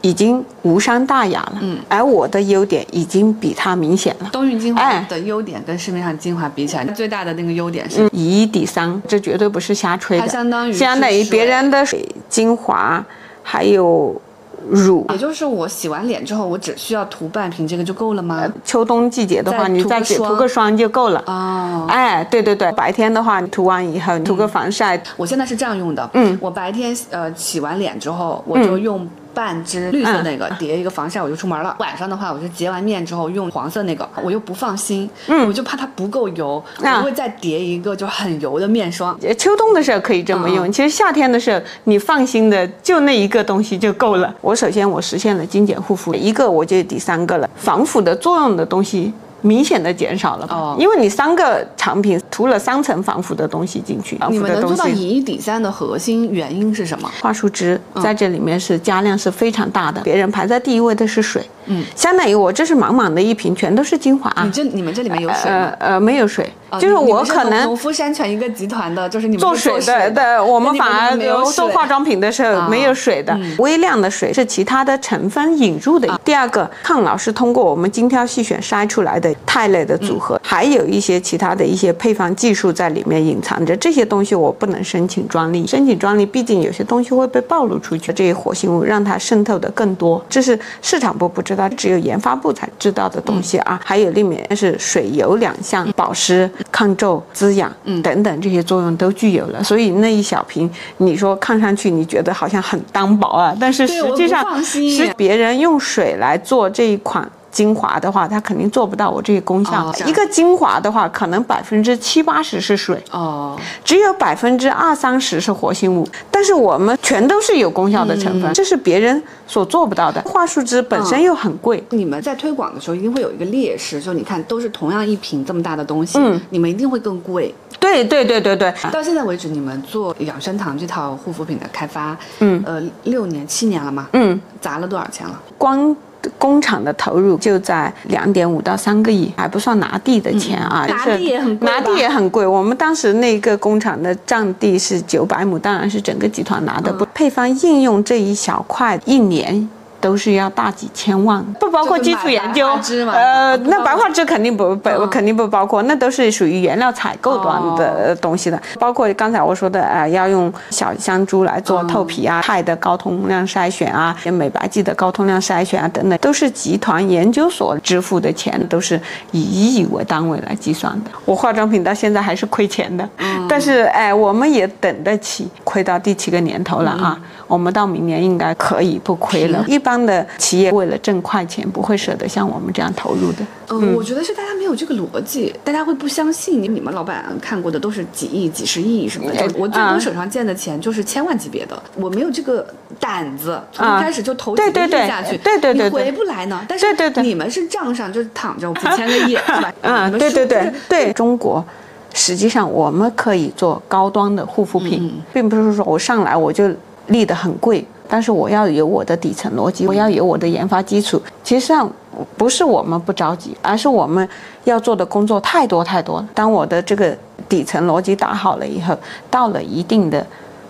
已经无伤大雅了，嗯，而我的优点已经比它明显了。冬韵精华哎的优点跟市面上精华比起来，最大的那个优点是嗯，以一抵三，这绝对不是瞎吹的。它相当于相当于别人的水、精华，还有乳。也就是我洗完脸之后，我只需要涂半瓶这个就够了吗？秋冬季节的话，再你再涂个霜涂个霜就够了。哦，哎，对对对，白天的话，你涂完以后涂个防晒，我现在是这样用的，嗯，我白天呃洗完脸之后，我就用半支绿色那个叠一个防晒，我就出门了。晚上的话，我就洁完面之后用黄色那个，我又不放心，我就怕它不够油，我会再叠一个就很油的面霜。秋冬的时候可以这么用，其实夏天的时候你放心的就那一个东西就够了。我首先我实现了精简护肤，一个我就第三个了，防腐的作用的东西。明显的减少了哦，因为你三个产品涂了三层防腐的东西进去，你们能做到以一抵三的核心原因是什么？桦树汁在这里面是加量是非常大的，别人排在第一位的是水。嗯，相当于我这是满满的一瓶，全都是精华。你这你们这里面有水吗？呃，没有水，就是我可能农夫山泉一个集团的，就是你们做水的对，我们反而做化妆品的时候没有水的，微量的水是其他的成分引入的。第二个，抗老是通过我们精挑细选筛出来的肽类的组合，还有一些其他的一些配方技术在里面隐藏着，这些东西我不能申请专利，申请专利毕竟有些东西会被暴露出去，这些活性物让它渗透的更多，这是市场部不知。道只有研发部才知道的东西啊，还有里面是水油两项，保湿、抗皱、滋养，嗯，等等这些作用都具有了。所以那一小瓶，你说看上去你觉得好像很单薄啊，但是实际上是别人用水来做这一款。精华的话，它肯定做不到我这些功效。一个精华的话，可能百分之七八十是水哦，只有百分之二三十是活性物。但是我们全都是有功效的成分，这是别人所做不到的。桦树汁本身又很贵，你们在推广的时候一定会有一个劣势，就你看都是同样一瓶这么大的东西，嗯，你们一定会更贵。对对对对对。到现在为止，你们做养生堂这套护肤品的开发，嗯，呃，六年七年了嘛？嗯，砸了多少钱了？光。工厂的投入就在两点五到三个亿，还不算拿地的钱啊。拿地也很贵。拿地也很贵。我们当时那个工厂的占地是九百亩，当然是整个集团拿的。不，配方应用这一小块，一年。都是要大几千万，不包括基础研究。呃，那白化脂肯定不不肯定不包括，那都是属于原料采购端的东西的。包括刚才我说的，呃，要用小香猪来做透皮啊，肽的高通量筛选啊，美白剂的高通量筛选啊，等等，都是集团研究所支付的钱，都是以亿为单位来计算的。我化妆品到现在还是亏钱的，但是哎，我们也等得起，亏到第七个年头了啊。我们到明年应该可以不亏了。一般的企业为了挣快钱，不会舍得像我们这样投入的。嗯，我觉得是大家没有这个逻辑，大家会不相信你。你们老板看过的都是几亿、几十亿什么的，我最多手上见的钱就是千万级别的，我没有这个胆子，从一开始就投几亿下去，对对对，你回不来呢。但是你们是账上就躺着 几千个亿，是吧？嗯，对对对对，中国。实际上我们可以做高端的护肤品，并不是说我上来我就。立得很贵，但是我要有我的底层逻辑，我要有我的研发基础。其实上不是我们不着急，而是我们要做的工作太多太多了。当我的这个底层逻辑打好了以后，到了一定的。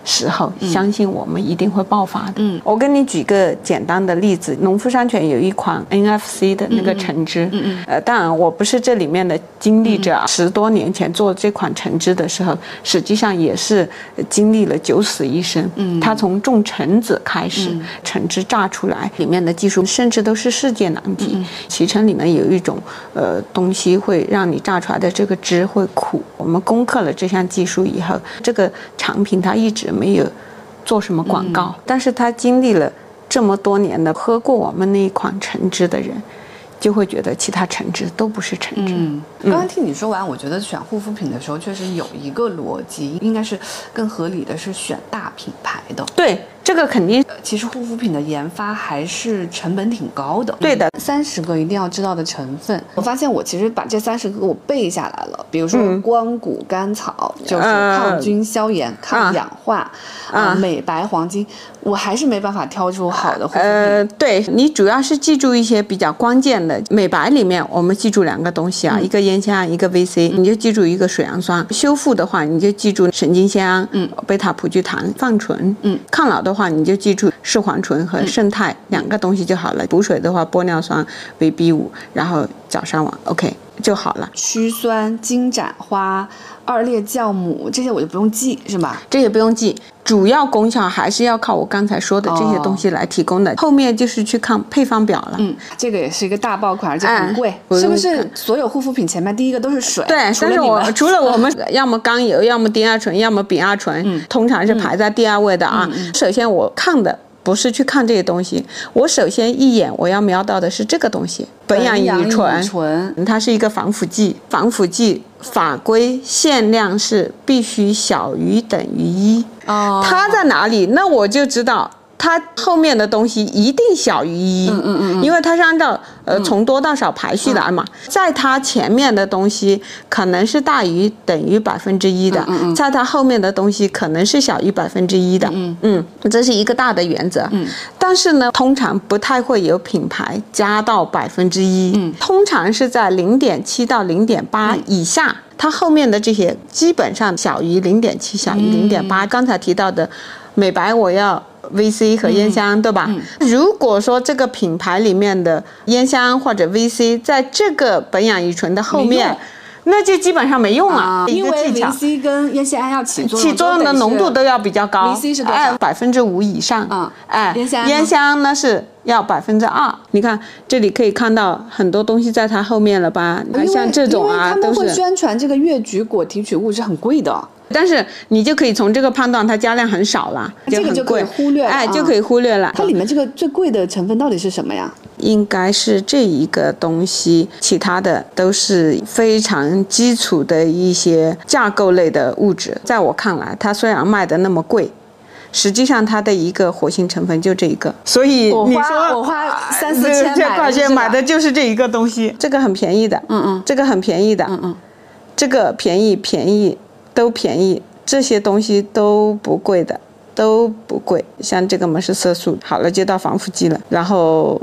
时候，相信我们一定会爆发的。嗯，我跟你举个简单的例子，农夫山泉有一款 NFC 的那个橙汁。嗯嗯。呃，当然我不是这里面的经历者。十多年前做这款橙汁的时候，实际上也是经历了九死一生。嗯。它从种橙子开始，橙汁榨出来，里面的技术甚至都是世界难题。脐橙里面有一种呃东西会让你榨出来的这个汁会苦。我们攻克了这项技术以后，这个产品它一直。没有做什么广告，但是他经历了这么多年的喝过我们那一款橙汁的人，就会觉得其他橙汁都不是橙汁。嗯，刚刚听你说完，我觉得选护肤品的时候确实有一个逻辑，应该是更合理的是选大品牌的。对。这个肯定，其实护肤品的研发还是成本挺高的。对的，三十个一定要知道的成分，我发现我其实把这三十个我背下来了。比如说光谷甘草就是抗菌消炎、抗氧化啊，美白黄金，我还是没办法挑出好的护肤品。呃，对你主要是记住一些比较关键的。美白里面我们记住两个东西啊，一个烟酰胺，一个 VC，你就记住一个水杨酸。修复的话，你就记住神经酰胺、嗯，贝塔葡聚糖、泛醇，嗯，抗老的。话你就记住视黄醇和胜肽两个东西就好了。补水的话，玻尿酸、VB 五，然后角鲨烷，OK 就好了。曲酸、金盏花、二裂酵母这些我就不用记，是吧？这些不用记。主要功效还是要靠我刚才说的这些东西来提供的，后面就是去看配方表了。嗯，这个也是一个大爆款，而且很贵，是不是？所有护肤品前面第一个都是水。对，但是我除了我们，要么甘油，要么丁二醇，要么丙二醇，通常是排在第二位的啊。首先我看的。不是去看这些东西，我首先一眼我要瞄到的是这个东西，苯氧乙醇，它是一个防腐剂，防腐剂法规限量是必须小于等于一，哦，它在哪里？那我就知道。它后面的东西一定小于一，嗯嗯嗯，因为它是按照呃从多到少排序来嘛，在它前面的东西可能是大于等于百分之一的，在它后面的东西可能是小于百分之一的，嗯嗯，这是一个大的原则，嗯，但是呢，通常不太会有品牌加到百分之一，嗯，通常是在零点七到零点八以下，它后面的这些基本上小于零点七，小于零点八。刚才提到的美白，我要。VC 和烟香，对吧？如果说这个品牌里面的烟香或者 VC 在这个苯氧乙醇的后面，那就基本上没用了。啊因为 VC 跟烟酰胺要起作用起作用的浓度都要比较高，VC 是多少？百分之五以上。嗯，哎，烟香烟香呢是要百分之二。你看这里可以看到很多东西在它后面了吧？你看像这种啊，都是。他们会宣传这个越橘果提取物是很贵的。但是你就可以从这个判断，它加量很少了，这个就可以忽略，哎，就可以忽略了。它里面这个最贵的成分到底是什么呀？应该是这一个东西，其他的都是非常基础的一些架构类的物质。在我看来，它虽然卖的那么贵，实际上它的一个活性成分就这一个。所以你说我花三四千块钱买的就是这一个东西，这个很便宜的，嗯嗯，这个很便宜的，嗯嗯，这个便宜便宜。都便宜，这些东西都不贵的，都不贵。像这个嘛是色素，好了就到防腐剂了，然后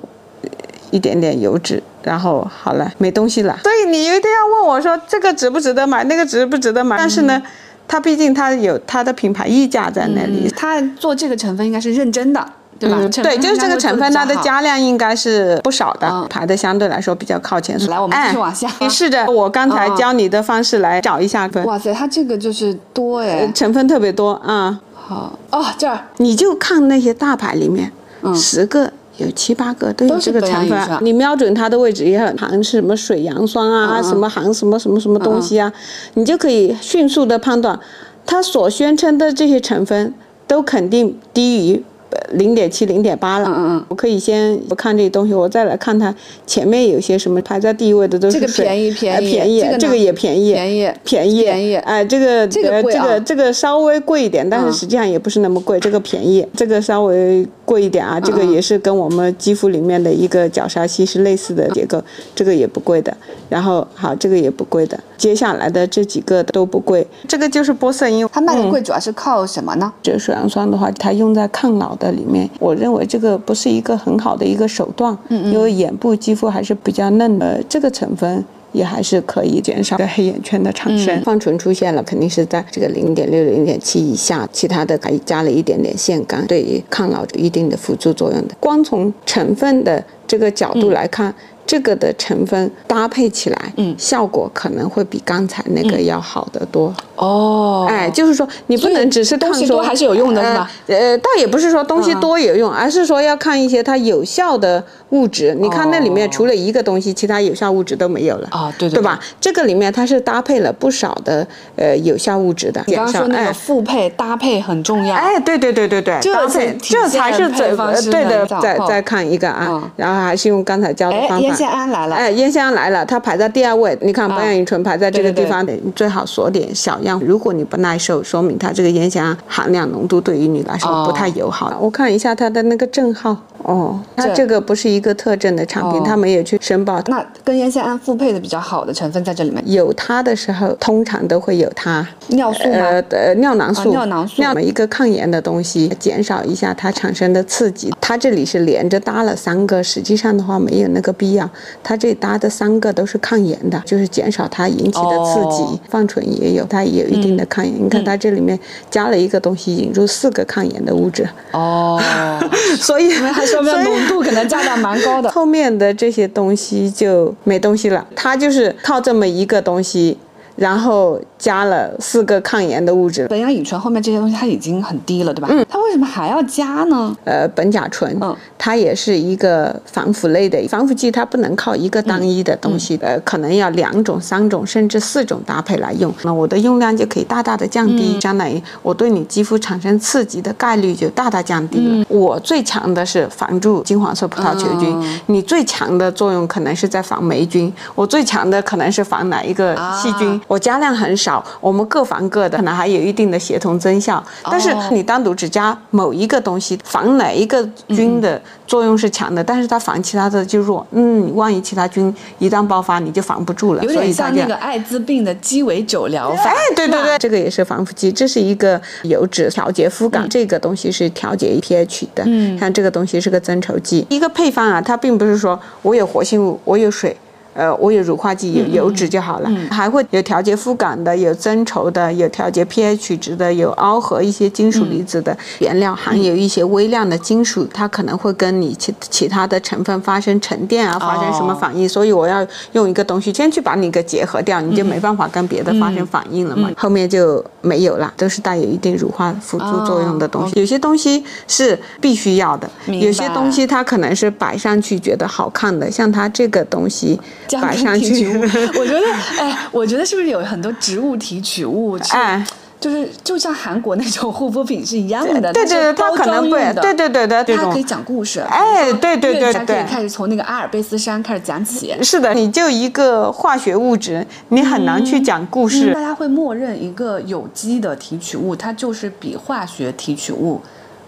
一点点油脂，然后好了没东西了。所以你一定要问我说这个值不值得买，那个值不值得买？但是呢，它毕竟它有它的品牌溢价在那里，它做这个成分应该是认真的。对吧？对，就是这个成分，它的加量应该是不少的，排的相对来说比较靠前。来，我们继续往下。你试着我刚才教你的方式来找一下。哇塞，它这个就是多哎，成分特别多啊。好哦，这儿你就看那些大牌里面，十个有七八个都有这个成分。你瞄准它的位置，也很含什么水杨酸啊，什么含什么什么什么东西啊，你就可以迅速的判断，它所宣称的这些成分都肯定低于。零点七、零点八了。嗯嗯，我可以先不看这些东西，我再来看它前面有些什么排在第一位的都是这个便宜便宜便宜，这个也便宜便宜便宜便宜。哎，这个这个这个这个稍微贵一点，但是实际上也不是那么贵。这个便宜，这个稍微贵一点啊。这个也是跟我们肌肤里面的一个角鲨烯是类似的结构，这个也不贵的。然后好，这个也不贵的。接下来的这几个都不贵。这个就是玻色因，它卖的贵主要是靠什么呢？这水杨酸的话，它用在抗老的里面，我认为这个不是一个很好的一个手段，因为眼部肌肤还是比较嫩的，这个成分也还是可以减少黑眼圈的产生。芳醇出现了，肯定是在这个零点六、零点七以下，其他的还加了一点点腺苷，对于抗老有一定的辅助作用的。光从成分的这个角度来看。这个的成分搭配起来，嗯，效果可能会比刚才那个要好得多。哦，哎，就是说你不能只是东西多还是有用的，是吧？呃，倒也不是说东西多有用，而是说要看一些它有效的物质。你看那里面除了一个东西，其他有效物质都没有了。啊，对对，对吧？这个里面它是搭配了不少的呃有效物质的。你刚刚说那个复配搭配很重要。哎，对对对对对，这这才是最对的。再再看一个啊，然后还是用刚才教的方法。烟酰胺来了。哎，烟酰胺来了，它排在第二位。你看保氧乙醇排在这个地方，你最好锁点小样。如果你不耐受，说明它这个烟酰胺含量浓度对于你来说不太友好。我看一下它的那个证号。哦，那这个不是一个特证的产品，他没有去申报。那跟烟酰胺复配的比较好的成分在这里面有它的时候，通常都会有它尿素呃呃尿囊素，尿囊素，尿一个抗炎的东西，减少一下它产生的刺激。它这里是连着搭了三个，实际上的话没有那个必要。它这搭的三个都是抗炎的，就是减少它引起的刺激。芳醇也有，它也有一定的抗炎。你看它这里面加了一个东西，引入四个抗炎的物质。哦，所以。浓度可能加的蛮高的，后面的这些东西就没东西了。它就是靠这么一个东西，然后加了四个抗炎的物质，苯乙醇后面这些东西它已经很低了，对吧？嗯，它为什么还要加呢？呃，苯甲醇，嗯，它也是一个防腐类的防腐剂，它不能靠一个单一的东西，呃，可能要两种、三种甚至四种搭配来用，那我的用量就可以大大的降低，相当于我对你肌肤产生刺激的概率就大大降低了。我最强的是防住金黄色葡萄球菌，你最强的作用可能是在防霉菌，我最强的可能是防哪一个细菌，我加量很少，我们各防各的，可能还有一定的协同增效。但是你单独只加某一个东西，防哪一个菌的作用是强的，但是它防其他的就弱。嗯，万一其他菌一旦爆发，你就防不住了。有点像那个艾滋病的鸡尾酒疗法。哎，对对对，这个也是防腐剂，这是一个油脂调节肤感，这个东西是调节 pH 的。嗯，像这个东西是个增稠剂，一个配方啊，它并不是说我有活性物，我有水。呃，我有乳化剂，有油脂就好了，还会有调节肤感的，有增稠的，有调节 pH 值的，有螯合一些金属离子的原料，含有一些微量的金属，它可能会跟你其其他的成分发生沉淀啊，发生什么反应？所以我要用一个东西先去把你给结合掉，你就没办法跟别的发生反应了嘛，后面就没有了，都是带有一定乳化辅助作用的东西。有些东西是必须要的，有些东西它可能是摆上去觉得好看的，像它这个东西。摆上去，我觉得，哎，我觉得是不是有很多植物提取物？哎，就是就像韩国那种护肤品是一样的。对对对，它可能会，对对对对，它可以讲故事。哎，对对对对，可以开始从那个阿尔卑斯山开始讲起。是的，你就一个化学物质，你很难去讲故事。大家会默认一个有机的提取物，它就是比化学提取物。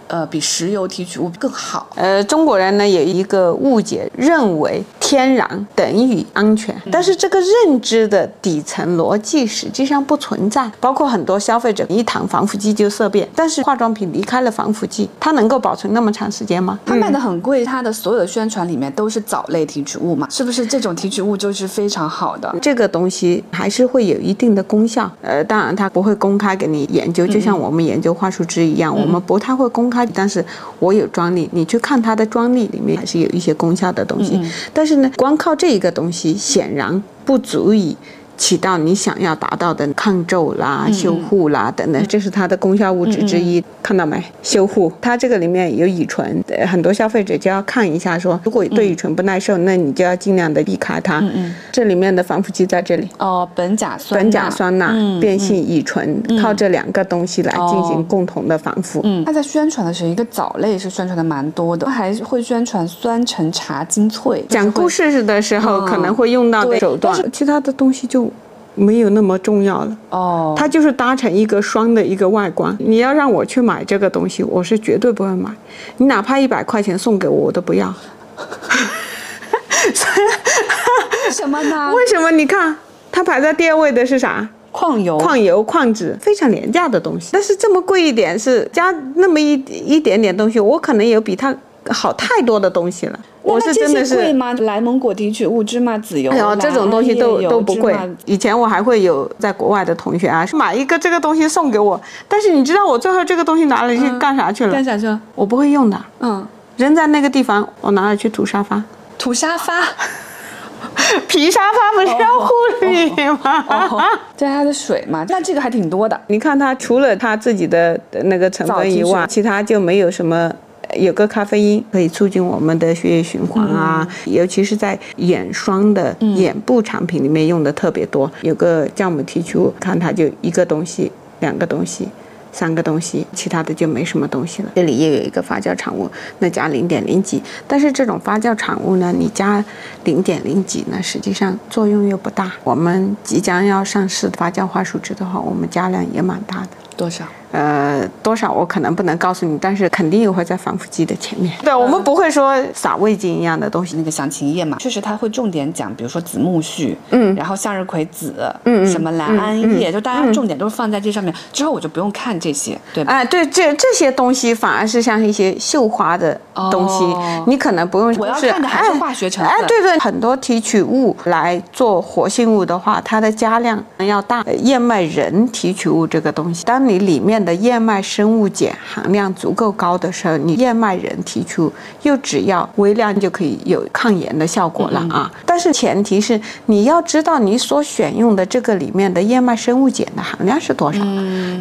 呃，比石油提取物更好。呃，中国人呢有一个误解，认为天然等于安全，但是这个认知的底层逻辑实际上不存在。包括很多消费者一谈防腐剂就色变，但是化妆品离开了防腐剂，它能够保存那么长时间吗？它卖的很贵，它的所有的宣传里面都是藻类提取物嘛，是不是这种提取物就是非常好的？这个东西还是会有一定的功效。呃，当然它不会公开给你研究，就像我们研究桦树汁一样，我们不太会公开。但是我有专利，你去看它的专利里面还是有一些功效的东西。但是光靠这一个东西显然不足以。起到你想要达到的抗皱啦、修护啦等等，这是它的功效物质之一。看到没？修护，它这个里面有乙醇，很多消费者就要看一下，说如果对乙醇不耐受，那你就要尽量的避开它。嗯嗯。这里面的防腐剂在这里。哦，苯甲酸。苯甲酸钠变性乙醇，靠这两个东西来进行共同的防腐。嗯。它在宣传的时候，一个藻类是宣传的蛮多的，它还会宣传酸橙茶精粹。讲故事的时候可能会用到的手段，其他的东西就。没有那么重要了哦，它就是搭成一个双的一个外观。你要让我去买这个东西，我是绝对不会买。你哪怕一百块钱送给我，我都不要。为什么呢？为什么？你看，它排在第二位的是啥？矿油、矿油、矿脂，非常廉价的东西。但是这么贵一点，是加那么一一点点东西，我可能有比它。好太多的东西了，我是真的是贵吗？莱蒙果提取物、芝麻籽油，这种东西都都不贵。以前我还会有在国外的同学啊，买一个这个东西送给我，但是你知道我最后这个东西拿了去干啥去了？干啥去了？我不会用的。嗯，扔在那个地方，我拿了去涂沙发。涂沙发？皮沙发不是要护理吗？加它的水嘛，那这个还挺多的。你看它除了它自己的那个成分以外，其他就没有什么。有个咖啡因可以促进我们的血液循环啊，尤其是在眼霜的眼部产品里面用的特别多。有个酵母提取物，看它就一个东西、两个东西、三个东西，其他的就没什么东西了。这里又有一个发酵产物，那加零点零几，但是这种发酵产物呢，你加零点零几呢，实际上作用又不大。我们即将要上市的发酵花树脂的话，我们加量也蛮大的。多少？呃，多少我可能不能告诉你，但是肯定也会在防腐剂的前面。对，我们不会说撒味精一样的东西。那个详情页嘛，确实它会重点讲，比如说紫苜蓿，嗯，然后向日葵籽，嗯什么蓝桉叶，就大家重点都是放在这上面。之后我就不用看这些，对吧？哎，对，这这些东西反而是像一些绣花的东西，你可能不用。我要看的还是化学成分。哎，对对，很多提取物来做活性物的话，它的加量要大。燕麦仁提取物这个东西，当你里面的燕麦生物碱含量足够高的时候，你燕麦仁提出又只要微量就可以有抗炎的效果了啊。但是前提是你要知道你所选用的这个里面的燕麦生物碱的含量是多少，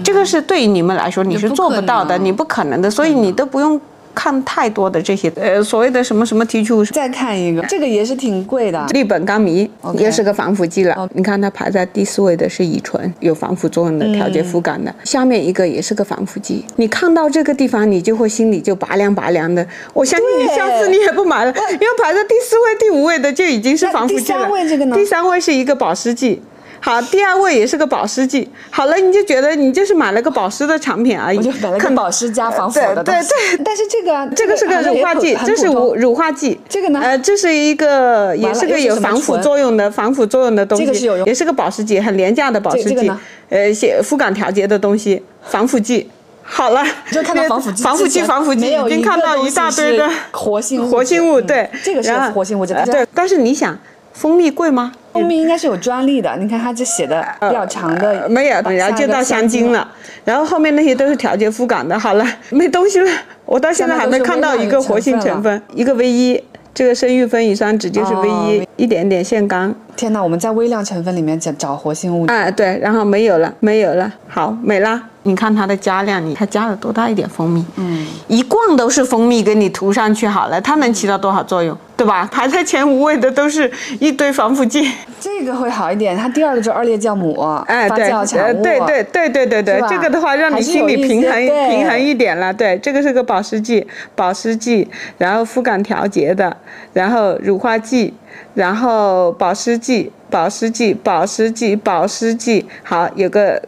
这个是对于你们来说你是做不到的，你不可能的，所以你都不用。看太多的这些呃所谓的什么什么提取物，再看一个，这个也是挺贵的，氯苯甘醚也是个防腐剂了。你看它排在第四位的是乙醇，有防腐作用的，调节肤感的。下面一个也是个防腐剂，你看到这个地方，你就会心里就拔凉拔凉的。我相信你下次你也不买了，因为排在第四位、第五位的就已经是防腐剂了。第三位这个呢？第三位是一个保湿剂。好，第二位也是个保湿剂。好了，你就觉得你就是买了个保湿的产品而已。我就买了个保湿加防腐的对对对。但是这个这个是个乳化剂，这是乳乳化剂。这个呢？呃，这是一个也是个有防腐作用的防腐作用的东西。这个是有用，也是个保湿剂，很廉价的保湿剂。呃，些肤感调节的东西，防腐剂。好了，就看到防腐剂，防腐剂，防腐剂，已经看到一大堆的活性活性物。对，这个是活性物质。对，但是你想，蜂蜜贵吗？蜂蜜应该是有专利的，你看它这写的比较长的，没有，然后就到香精了，然后后面那些都是调节肤感的。好了，没东西了，我到现在还没看到一个活性成分，一个 V 一，这个生育酚乙酸酯就是 V 一，一点点腺苷。天哪，我们在微量成分里面找找活性物质。哎，对，然后没有了，没有了，好，没了。你看它的加量，你它加了多大一点蜂蜜？嗯，一罐都是蜂蜜，给你涂上去好了，它能起到多少作用？对吧？排在前五位的都是一堆防腐剂。这个会好一点，它第二个就是二裂酵母，哎，对，对对对对对对，这个的话让你心里平衡平衡一点了。对，这个是个保湿剂，保湿剂，然后肤感调节的，然后乳化剂，然后保湿剂。保湿剂，保湿剂，保湿剂，好，有个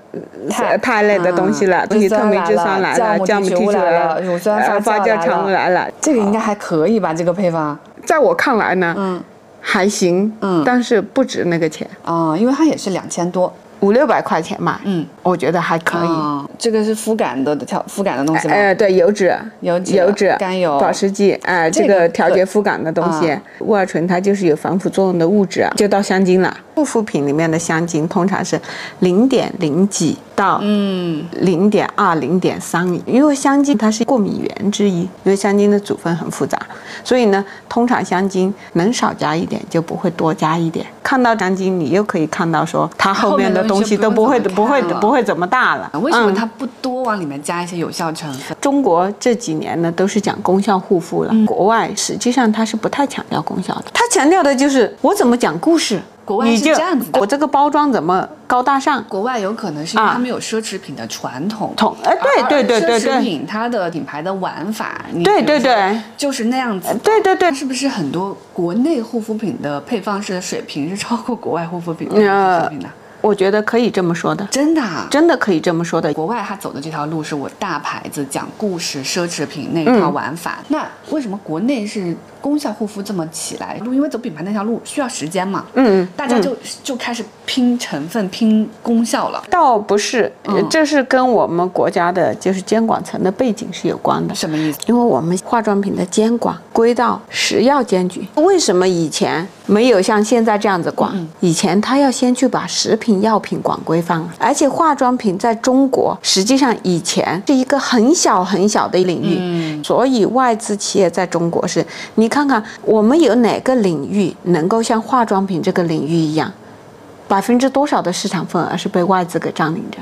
肽类的东西了，东西透明质酸来了，酵母提取来了，乳酸发酵产物来了，这个应该还可以吧？这个配方，在我看来呢，嗯，还行，嗯，但是不值那个钱啊，因为它也是两千多。五六百块钱嘛，嗯，我觉得还可以。这个是肤感的调肤感的东西吗？哎，对，油脂、油脂、油脂、甘油、保湿剂，哎，这个调节肤感的东西。沃尔醇它就是有防腐作用的物质，就到香精了。护肤品里面的香精通常是零点零几。到嗯零点二零点三，因为香精它是过敏源之一，因为香精的组分很复杂，所以呢，通常香精能少加一点就不会多加一点。看到香精，你又可以看到说它后面的东西都不会不会不会怎么大了。为什么它不多往里面加一些有效成分？中国这几年呢都是讲功效护肤了，国外实际上它是不太强调功效的，它强调的就是我怎么讲故事。国外是这样子的，我这个包装怎么高大上？国外有可能是因为他们有奢侈品的传统，统哎对对对对对，奢侈品它的品牌的玩法，对对对，就是那样子。对对对，是不是很多国内护肤品的配方式的水平是超过国外护肤品的水平的？我觉得可以这么说的，真的，真的可以这么说的。国外他走的这条路是我大牌子讲故事奢侈品那套玩法，那为什么国内是功效护肤这么起来？路因为走品牌那条路需要时间嘛，嗯，大家就就开始拼成分、拼功效了。倒不是，这是跟我们国家的就是监管层的背景是有关的。什么意思？因为我们化妆品的监管归到食药监局，为什么以前没有像现在这样子管？以前他要先去把食品。药品管规范，而且化妆品在中国实际上以前是一个很小很小的领域，所以外资企业在中国是，你看看我们有哪个领域能够像化妆品这个领域一样，百分之多少的市场份额是被外资给占领着？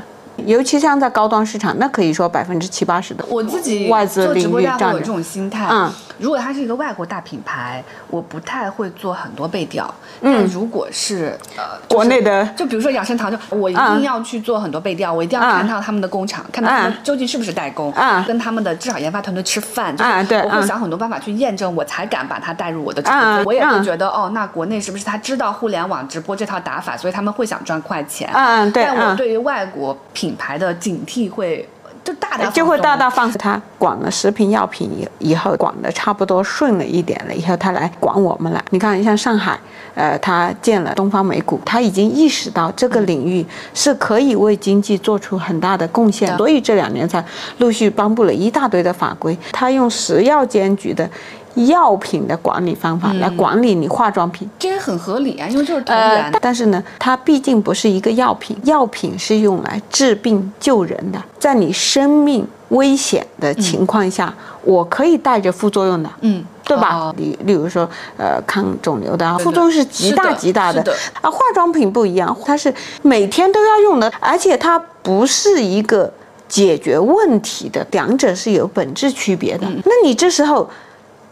尤其像在高端市场，那可以说百分之七八十的我自己外资领域占有这种心态。嗯，如果它是一个外国大品牌，我不太会做很多背调。但如果是呃国内的，就比如说养生堂，就我一定要去做很多背调，我一定要看到他们的工厂，看到他们究竟是不是代工，跟他们的至少研发团队吃饭，就是我会想很多办法去验证，我才敢把它带入我的直播。我也会觉得哦，那国内是不是他知道互联网直播这套打法，所以他们会想赚快钱？嗯，对。但我对于外国品牌的警惕会就大大就会大大放他管了食品药品以以后管的差不多顺了一点了，以后他来管我们了。你看，像上海，呃，他建了东方美股，他已经意识到这个领域是可以为经济做出很大的贡献，所以这两年才陆续颁布了一大堆的法规。他用食药监局的。药品的管理方法来管理你化妆品，这也很合理啊，因为就是同源。但是呢，它毕竟不是一个药品，药品是用来治病救人的，在你生命危险的情况下，我可以带着副作用的，嗯，对吧？例例如说，呃，抗肿瘤的副作用是极大极大的。啊，化妆品不一样，它是每天都要用的，而且它不是一个解决问题的，两者是有本质区别的。那你这时候。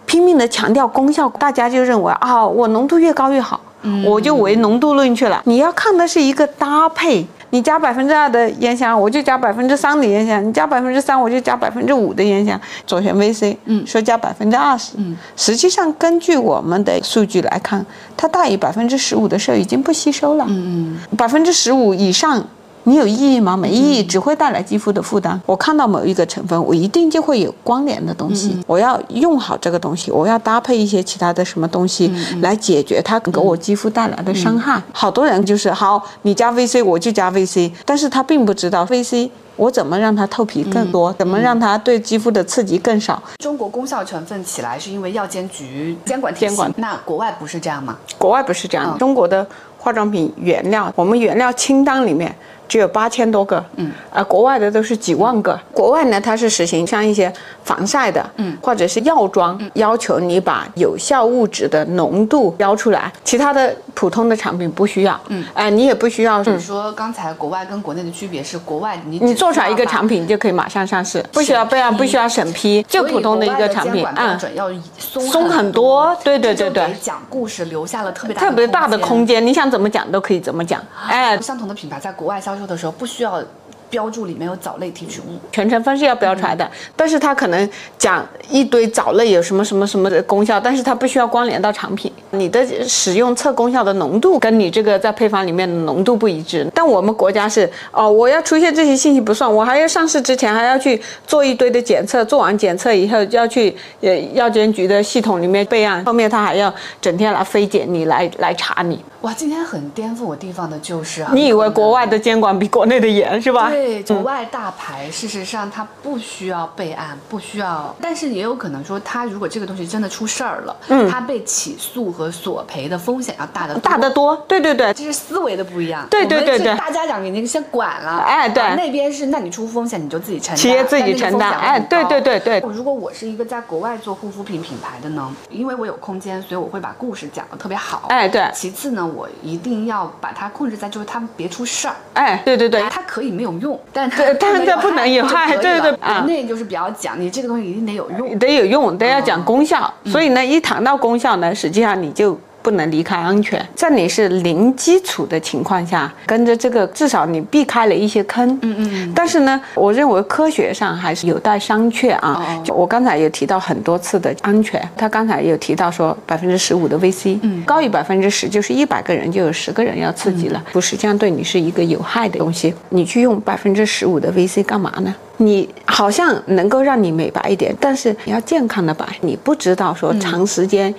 拼命的强调功效，大家就认为啊，我浓度越高越好，我就唯浓度论去了。你要看的是一个搭配，你加百分之二的烟酰胺，我就加百分之三的烟酰胺；你加百分之三，我就加百分之五的烟酰胺。左旋 VC，嗯，说加百分之二十，嗯，实际上根据我们的数据来看，它大于百分之十五的时候已经不吸收了，嗯嗯，百分之十五以上。你有意义吗？没意义，只会带来肌肤的负担。我看到某一个成分，我一定就会有关联的东西。我要用好这个东西，我要搭配一些其他的什么东西来解决它给我肌肤带来的伤害。好多人就是好，你加 VC 我就加 VC，但是他并不知道 VC 我怎么让它透皮更多，怎么让它对肌肤的刺激更少。中国功效成分起来是因为药监局监管监管，那国外不是这样吗？国外不是这样，中国的化妆品原料，我们原料清单里面。只有八千多个，嗯，而国外的都是几万个。国外呢，它是实行像一些防晒的，嗯，或者是药妆，要求你把有效物质的浓度标出来，其他的普通的产品不需要，嗯，哎，你也不需要。你说刚才国外跟国内的区别是，国外你你做出来一个产品就可以马上上市，不需要备案，不需要审批，就普通的一个产品，嗯，要松松很多，对对对对，讲故事留下了特别特别大的空间，你想怎么讲都可以怎么讲，哎，相同的品牌在国外销售。的时候不需要。标注里面有藻类提取物，全程分是要标出来的，但是它可能讲一堆藻类有什么什么什么的功效，但是它不需要关联到产品。你的使用测功效的浓度跟你这个在配方里面的浓度不一致。但我们国家是哦，我要出现这些信息不算，我还要上市之前还要去做一堆的检测，做完检测以后就要去呃药监局的系统里面备案，后面他还要整天来飞检你来来查你。哇，今天很颠覆我地方的就是，你以为国外的监管比国内的严是吧？对，国外大牌，事实上它不需要备案，不需要，但是也有可能说，它如果这个东西真的出事儿了，嗯，它被起诉和索赔的风险要大得大得多。对对对，这是思维的不一样。对对对对，大家长已经先管了，哎，对，那边是，那你出风险你就自己承担，企业自己承担，哎，对对对对。如果我是一个在国外做护肤品品牌的呢，因为我有空间，所以我会把故事讲得特别好，哎，对。其次呢，我一定要。把它控制在，就是他们别出事儿。哎，对对对，它可以没有用，但它但是它不能有害。对对对，国内就是比较讲，你这个东西一定得有用，得有用，得要讲功效。所以呢，一谈到功效呢，实际上你就。不能离开安全，在你是零基础的情况下，跟着这个至少你避开了一些坑。嗯嗯。但是呢，我认为科学上还是有待商榷啊。就我刚才有提到很多次的安全，他刚才有提到说百分之十五的 VC，嗯，高于百分之十就是一百个人就有十个人要刺激了，不是这样对你是一个有害的东西。你去用百分之十五的 VC 干嘛呢？你好像能够让你美白一点，但是你要健康的白，你不知道说长时间。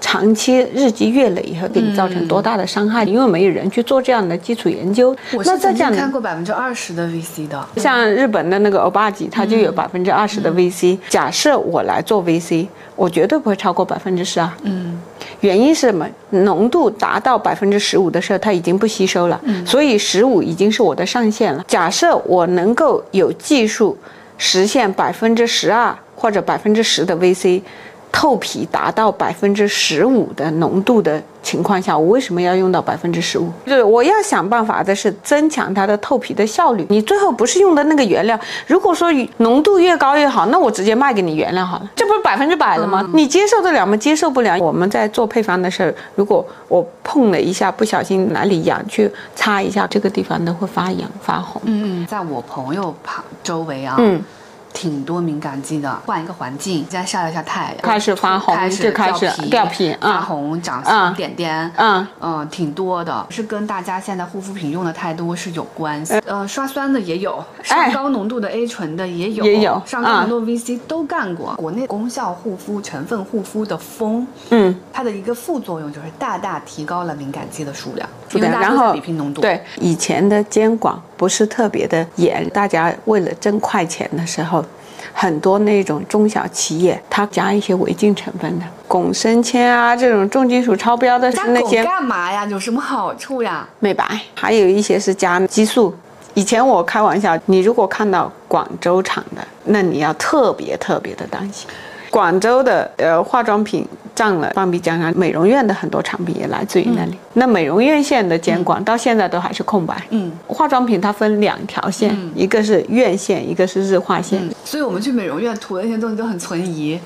长期日积月累以后，给你造成多大的伤害？因为没有人去做这样的基础研究。我是曾经看过百分之二十的 VC 的，像日本的那个欧巴吉，它就有百分之二十的 VC。假设我来做 VC，我绝对不会超过百分之十二。嗯，原因是什么？浓度达到百分之十五的时候，它已经不吸收了。嗯，所以十五已经是我的上限了。假设我能够有技术实现百分之十二或者百分之十的 VC。透皮达到百分之十五的浓度的情况下，我为什么要用到百分之十五？就是我要想办法的是增强它的透皮的效率。你最后不是用的那个原料，如果说浓度越高越好，那我直接卖给你原料好了，这不是百分之百了吗？你接受得了吗？接受不了。我们在做配方的时候，如果我碰了一下，不小心哪里痒，去擦一下这个地方都会发痒发红。嗯，在我朋友旁周围啊。嗯。挺多敏感肌的，换一个环境，再晒了一下太阳，开始发红，开始开始掉皮，发红，长小点点，嗯嗯，挺多的，是跟大家现在护肤品用的太多是有关系。呃，刷酸的也有，上高浓度的 A 醇的也有，也有，上高浓度 VC 都干过。国内功效护肤成分护肤的风，嗯，它的一个副作用就是大大提高了敏感肌的数量，因为然后比拼浓度。对，以前的监管不是特别的严，大家为了挣快钱的时候。很多那种中小企业，它加一些违禁成分的，汞砷铅啊，这种重金属超标的，是那些干嘛呀？有什么好处呀？美白，还有一些是加激素。以前我开玩笑，你如果看到广州厂的，那你要特别特别的担心。广州的呃化妆品占了半壁江山，美容院的很多产品也来自于那里。那美容院线的监管到现在都还是空白。嗯，化妆品它分两条线，一个是院线，一个是日化线。所以我们去美容院涂的那些东西都很存疑。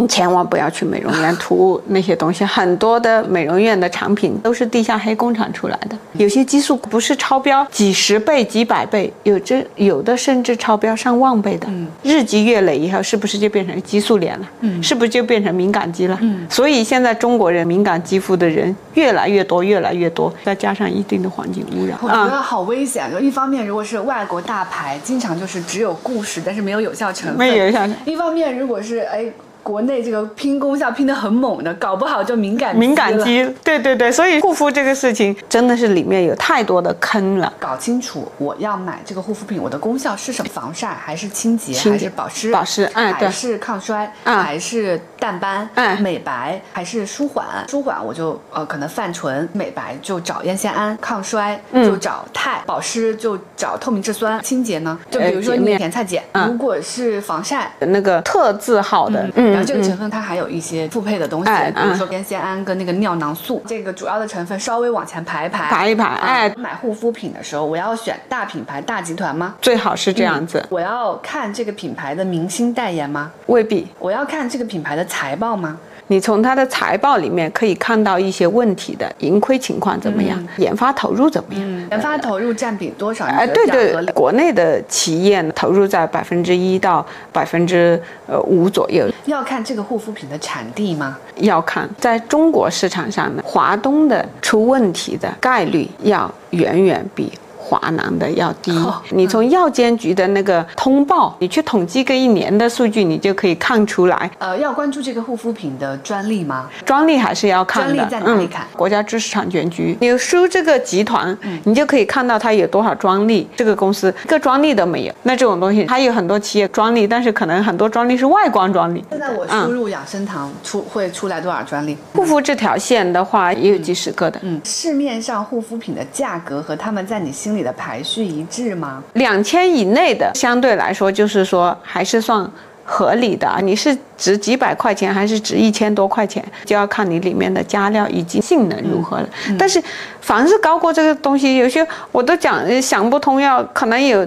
你千万不要去美容院涂那些东西，很多的美容院的产品都是地下黑工厂出来的，有些激素不是超标几十倍、几百倍，有这有的甚至超标上万倍的。嗯，日积月累以后，是不是就变成激素脸了？嗯，是不是就变成敏感肌了？嗯，所以现在中国人敏感肌肤的人越来越多，越来越多，再加上一定的环境污染，我觉得好危险。就一方面，如果是外国大牌，经常就是只有故事，但是没有有效成分。没有有效。一方面，如果是哎。国内这个拼功效拼得很猛的，搞不好就敏感敏感肌。对对对，所以护肤这个事情真的是里面有太多的坑了。搞清楚我要买这个护肤品，我的功效是什么？防晒还是清洁？还是保湿？保湿，哎，还是抗衰？还是淡斑？嗯，美白还是舒缓？舒缓我就呃可能泛醇，美白就找烟酰胺，抗衰就找肽，保湿就找透明质酸，清洁呢就比如说你甜菜碱。如果是防晒，那个特字号的，嗯。这个成分它还有一些复配的东西，比如说烟酰胺跟那个尿囊素。这个主要的成分稍微往前排一排，排一排。哎，买护肤品的时候，我要选大品牌、大集团吗？最好是这样子。我要看这个品牌的明星代言吗？未必。我要看这个品牌的财报吗？你从它的财报里面可以看到一些问题的盈亏情况怎么样，研发投入怎么样？研发投入占比多少？哎，对对，国内的企业投入在百分之一到百分之呃五左右。要看这个护肤品的产地吗？要看，在中国市场上呢，华东的出问题的概率要远远比。华南的要低，你从药监局的那个通报，你去统计个一年的数据，你就可以看出来。呃，要关注这个护肤品的专利吗？专利还是要看的。专利在哪里看？国家知识产权局。你输这个集团，你就可以看到它有多少专利。这个公司一个专利都没有，那这种东西，它有很多企业专利，但是可能很多专利是外观专利。现在我输入养生堂出会出来多少专利？护肤这条线的话，也有几十个的。嗯，市面上护肤品的价格和他们在你心里。的排序一致吗？两千以内的相对来说就是说还是算合理的。你是值几百块钱还是值一千多块钱，就要看你里面的加料以及性能如何了。但是凡是高过这个东西，有些我都讲想不通，要可能有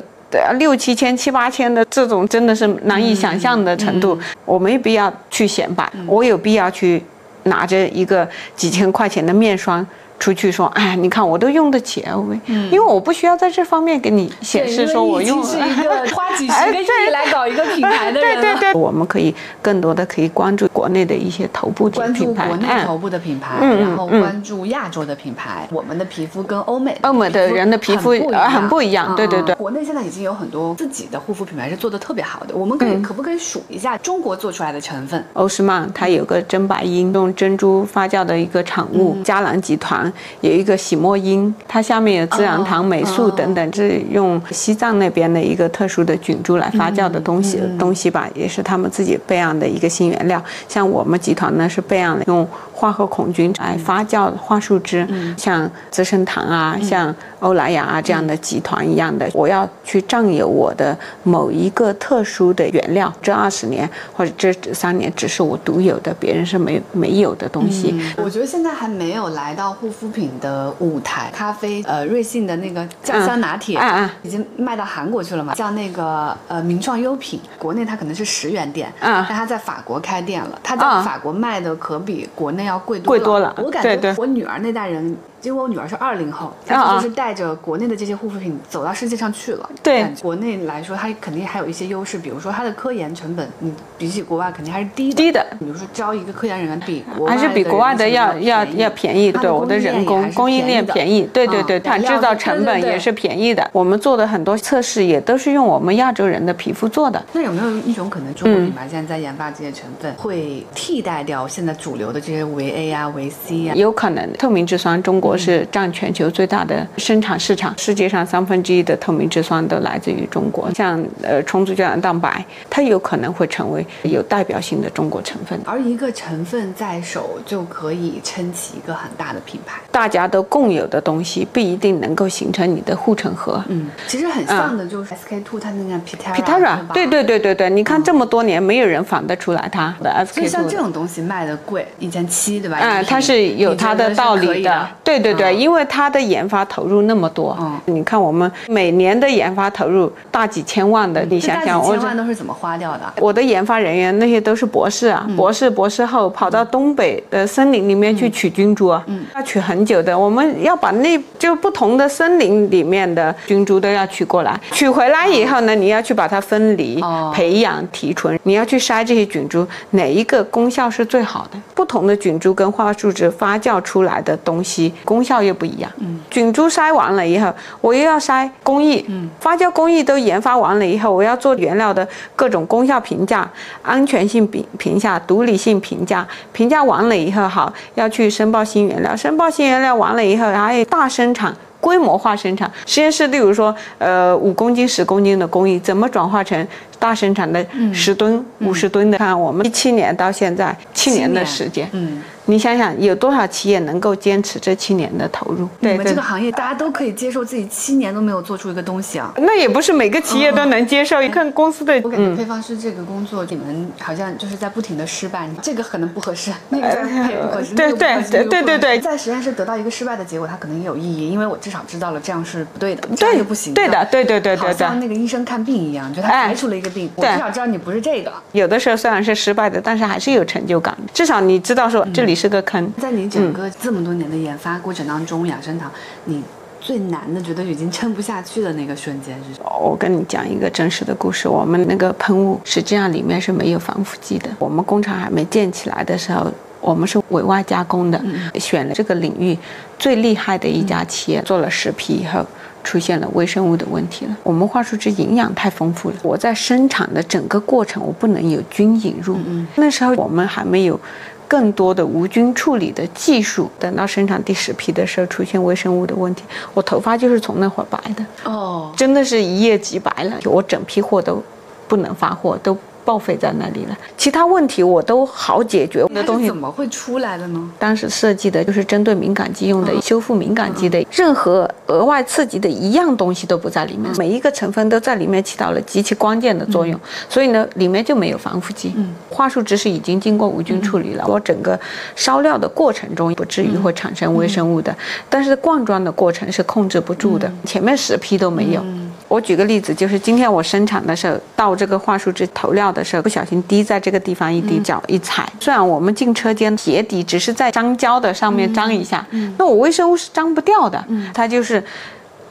六七千、七八千的这种，真的是难以想象的程度。我没必要去显摆，我有必要去拿着一个几千块钱的面霜。出去说，哎，你看我都用得起 LV，因为我不需要在这方面给你显示说我用。是一个 花几十个亿来搞一个品牌的人对对对，我们可以更多的可以关注国内的一些头部品牌，关注国内头部的品牌，然后关注亚洲的品牌。我们的皮肤跟欧美欧美的人的皮肤很不一样，对对对。国内现在已经有很多自己的护肤品牌是做的特别好的，我们可以可不可以数一下中国做出来的成分？欧诗漫它有个真白英，用珍珠发酵的一个产物，佳兰集团。有一个喜墨因，它下面有自然糖、美素等等，是用西藏那边的一个特殊的菌株来发酵的东西东西吧，也是他们自己备养的一个新原料。像我们集团呢，是备养用花和孔菌来发酵桦树汁，像资生堂啊，像。欧莱雅啊，这样的集团一样的，我要去占有我的某一个特殊的原料，这二十年或者这三年只是我独有的，别人是没没有的东西。我觉得现在还没有来到护肤品的舞台。咖啡，呃，瑞幸的那个酱香拿铁，已经卖到韩国去了嘛？像那个呃名创优品，国内它可能是十元店，但它在法国开店了，它在法国卖的可比国内要贵多贵多了。我感觉我女儿那代人。因为我女儿是二零后，她就是带着国内的这些护肤品走到世界上去了。对，国内来说，它肯定还有一些优势，比如说它的科研成本，你比起国外肯定还是低的。低的，比如说招一个科研人员比国还是比国外的要要要便宜。对，我的人工供应链便宜。对对对，它制造成本也是便宜的。我们做的很多测试也都是用我们亚洲人的皮肤做的。那有没有一种可能，中国品牌现在在研发这些成分，会替代掉现在主流的这些维 A 啊、维 C 啊？有可能，透明质酸中国是占全球最大的生产市场，世界上三分之一的透明质酸都来自于中国。像呃重组胶原蛋白，它有可能会成为有代表性的中国成分。而一个成分在手就可以撑起一个很大的品牌。大家都共有的东西不一定能够形成你的护城河。嗯，其实很像的就是 SK two 它那个 Pitera，对对对对对，你看这么多年没有人仿得出来它的 SK two。所以像这种东西卖的贵，一千七对吧？嗯，它是有它的道理的。对对对，因为它的研发投入那么多。嗯，你看我们每年的研发投入大几千万的，你想想，我几千万都是怎么花掉的？我的研发人员那些都是博士啊，博士博士后跑到东北的森林里面去取菌株啊，要取很久的。我们要把那就不同的森林里面的菌株都要取过来，取回来以后呢，你要去把它分离、培养、提纯，你要去筛这些菌株，哪一个功效是最好的？不同的菌株跟花树脂发酵出来的东西功效又不一样。嗯，菌株筛完了以后，我又要筛工艺，嗯，发酵工艺都研发完了以后，我要做原料的各种功效评价、安全性评评价、独立性评价，评价完了以后，好要去申报新原料，申报新原料完了以后，还有大生产。规模化生产实验室，例如说，呃，五公斤、十公斤的工艺，怎么转化成大生产的十吨、五十吨的？看我们一七年到现在七年的时间，嗯。你想想，有多少企业能够坚持这七年的投入？你们这个行业，大家都可以接受自己七年都没有做出一个东西啊？那也不是每个企业都能接受。一看公司的，我感觉配方师这个工作，你们好像就是在不停的失败。这个可能不合适，那个不合适，对对对对对对。在实验室得到一个失败的结果，它可能也有意义，因为我至少知道了这样是不对的，这样就不行。对的，对对对对。好像那个医生看病一样，就他排除了一个病，我至少知道你不是这个。有的时候虽然是失败的，但是还是有成就感。至少你知道说这里是个坑。在你整个这么多年的研发过程当中，养生堂，你最难的，觉得已经撑不下去的那个瞬间是什么？我跟你讲一个真实的故事。我们那个喷雾实际上里面是没有防腐剂的。我们工厂还没建起来的时候，我们是委外加工的，选了这个领域最厉害的一家企业，做了十批以后，出现了微生物的问题了。我们话说这营养太丰富了，我在生产的整个过程，我不能有菌引入。那时候我们还没有。更多的无菌处理的技术，等到生产第十批的时候，出现微生物的问题，我头发就是从那会儿白的哦，真的是一夜即白了，我整批货都不能发货，都。报废在那里了，其他问题我都好解决。那东西怎么会出来的呢？当时设计的就是针对敏感肌用的，修复敏感肌的，任何额外刺激的一样东西都不在里面，每一个成分都在里面起到了极其关键的作用。所以呢，里面就没有防腐剂。嗯，花树汁是已经经过无菌处理了，我整个烧料的过程中不至于会产生微生物的，但是灌装的过程是控制不住的，前面十批都没有。我举个例子，就是今天我生产的时候倒这个桦树汁投料的时候，不小心滴在这个地方一滴，脚一踩。虽然我们进车间鞋底只是在粘胶的上面粘一下，那我微生物是粘不掉的，它就是。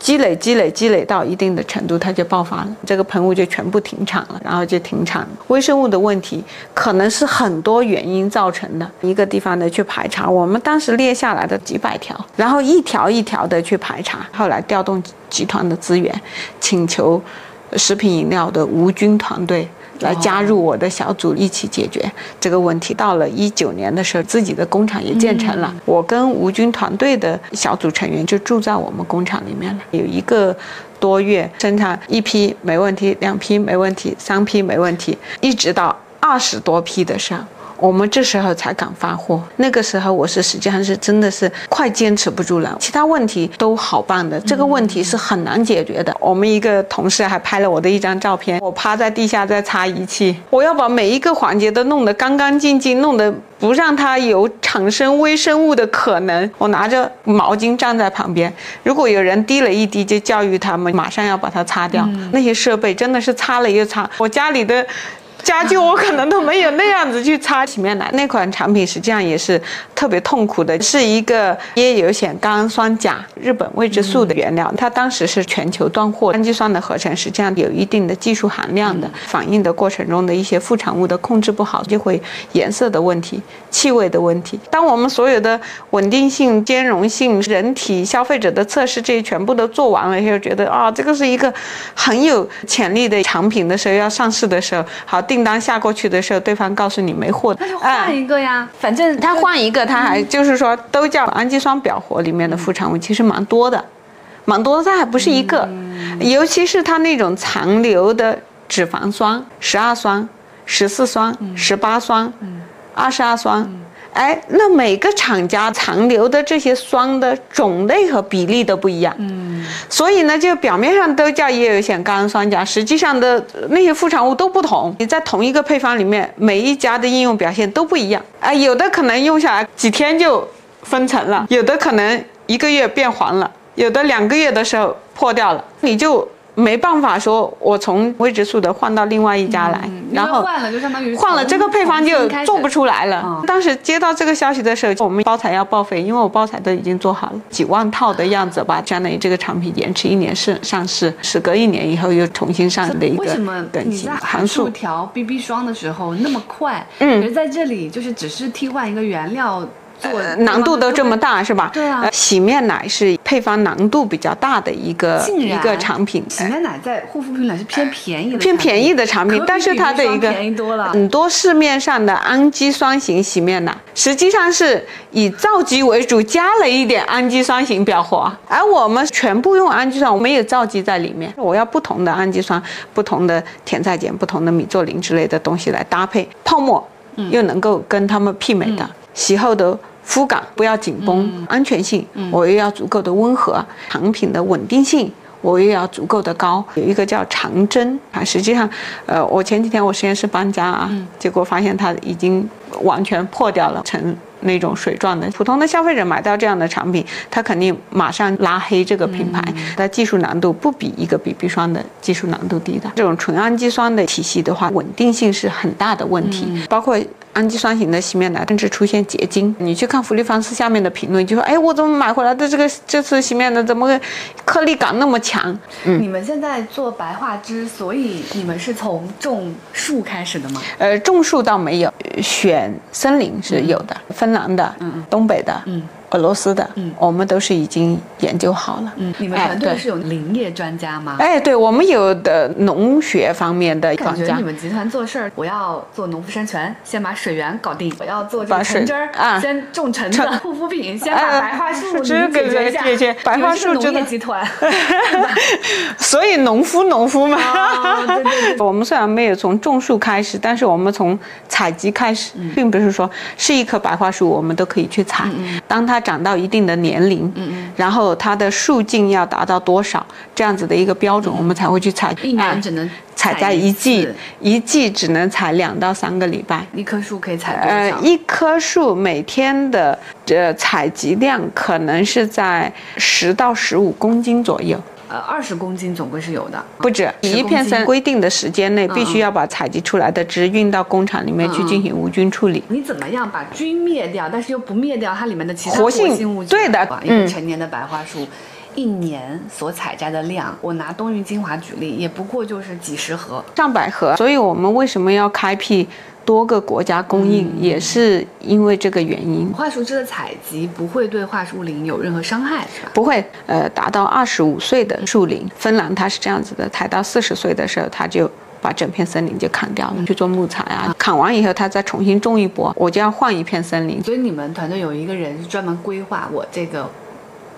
积累积累积累到一定的程度，它就爆发了，这个喷雾就全部停产了，然后就停产了。微生物的问题可能是很多原因造成的，一个地方的去排查，我们当时列下来的几百条，然后一条一条的去排查，后来调动集团的资源，请求食品饮料的无菌团队。来加入我的小组一起解决这个问题。到了一九年的时候，自己的工厂也建成了。我跟吴军团队的小组成员就住在我们工厂里面了。有一个多月生产一批没问题，两批没问题，三批没问题，一直到二十多批的时候。我们这时候才敢发货，那个时候我是实际上是真的是快坚持不住了。其他问题都好办的，这个问题是很难解决的。我们一个同事还拍了我的一张照片，我趴在地下在擦仪器，我要把每一个环节都弄得干干净净，弄得不让它有产生微生物的可能。我拿着毛巾站在旁边，如果有人滴了一滴，就教育他们马上要把它擦掉。那些设备真的是擦了又擦，我家里的。家具我可能都没有那样子去擦洗面奶。那款产品实际上也是特别痛苦的，是一个椰油酰甘氨酸钾，日本未知素的原料，它当时是全球断货。氨基酸的合成实际上有一定的技术含量的，反应的过程中的一些副产物的控制不好，就会颜色的问题、气味的问题。当我们所有的稳定性、兼容性、人体消费者的测试这些全部都做完了以后，觉得啊，这个是一个很有潜力的产品的时候，要上市的时候，好订单下过去的时候，对方告诉你没货，那就换一个呀，反正他换一个，他还就是说都叫氨基酸表活里面的副产物，其实蛮多的，蛮多的，它还不是一个，尤其是它那种残留的脂肪酸，十二酸、十四酸、十八酸、二十二酸。哎，那每个厂家残留的这些酸的种类和比例都不一样，嗯，所以呢，就表面上都叫叶油酰甘氨酸钾，实际上的那些副产物都不同。你在同一个配方里面，每一家的应用表现都不一样。哎，有的可能用下来几天就分层了，有的可能一个月变黄了，有的两个月的时候破掉了，你就。没办法说，我从未知数的换到另外一家来，然后换了就相当于换了这个配方就做不出来了。当时接到这个消息的时候，我们包材要报废，因为我包材都已经做好了，几万套的样子吧，相当于这个产品延迟一年上上市，时隔一年以后又重新上的一个。为什么你在函数调 BB 霜的时候那么快？嗯，而在这里就是只是替换一个原料。难度都这么大是吧？对啊，洗面奶是配方难度比较大的一个一个产品。洗面奶在护肤品里是偏便宜的，偏便宜的产品，但是它的一个便宜多了。很多市面上的氨基酸型洗面奶实际上是以皂基为主，加了一点氨基酸型表活，而我们全部用氨基酸，我没有皂基在里面。我要不同的氨基酸、不同的甜菜碱、不同的米唑林之类的东西来搭配，泡沫又能够跟它们媲美的，洗后的。肤感不要紧绷，安全性我又要足够的温和，产品的稳定性我又要足够的高。有一个叫长针啊，实际上，呃，我前几天我实验室搬家啊，结果发现它已经完全破掉了，成那种水状的。普通的消费者买到这样的产品，他肯定马上拉黑这个品牌。它技术难度不比一个 BB 霜的技术难度低的。这种纯氨基酸的体系的话，稳定性是很大的问题，包括。氨基酸型的洗面奶甚至出现结晶，你去看芙丽芳丝下面的评论，就说：“哎，我怎么买回来的这个这次洗面奶怎么颗粒感那么强？”嗯，你们现在做白化脂，所以你们是从种树开始的吗？呃，种树倒没有，选森林是有的，芬兰的，嗯，东北的，嗯。俄罗斯的，嗯，我们都是已经研究好了。嗯，你们团队是有林业专家吗？哎，对，我们有的农学方面的专家。感觉你们集团做事儿，我要做农夫山泉，先把水源搞定；我要做这个橙汁儿，啊，先种橙子；护肤品，先把白桦树解决一下。白桦树农业集团，所以农夫农夫嘛。对对对。我们虽然没有从种树开始，但是我们从采集开始，并不是说是一棵白桦树，我们都可以去采。当它长到一定的年龄，嗯嗯，然后它的树径要达到多少这样子的一个标准，我们才会去采。一年只能采在一季，一季只能采两到三个礼拜。一棵树可以采多少？呃，一棵树每天的呃采集量可能是在十到十五公斤左右。呃，二十公斤总归是有的，不止。一片森规定的时间内必须要把采集出来的汁运到工厂里面去进行无菌处理。你怎么样把菌灭掉，但是又不灭掉它里面的其他活性物质？对的，一个成年的白桦树，一年所采摘的量，我拿冬玉精华举例，也不过就是几十盒、上百盒。所以我们为什么要开辟？多个国家供应也是因为这个原因。桦树枝的采集不会对桦树林有任何伤害，是吧？不会，呃，达到二十五岁的树林，芬兰它是这样子的，采到四十岁的时候，它就把整片森林就砍掉了，去做木材啊。砍完以后，它再重新种一波，我就要换一片森林。所以你们团队有一个人是专门规划我这个。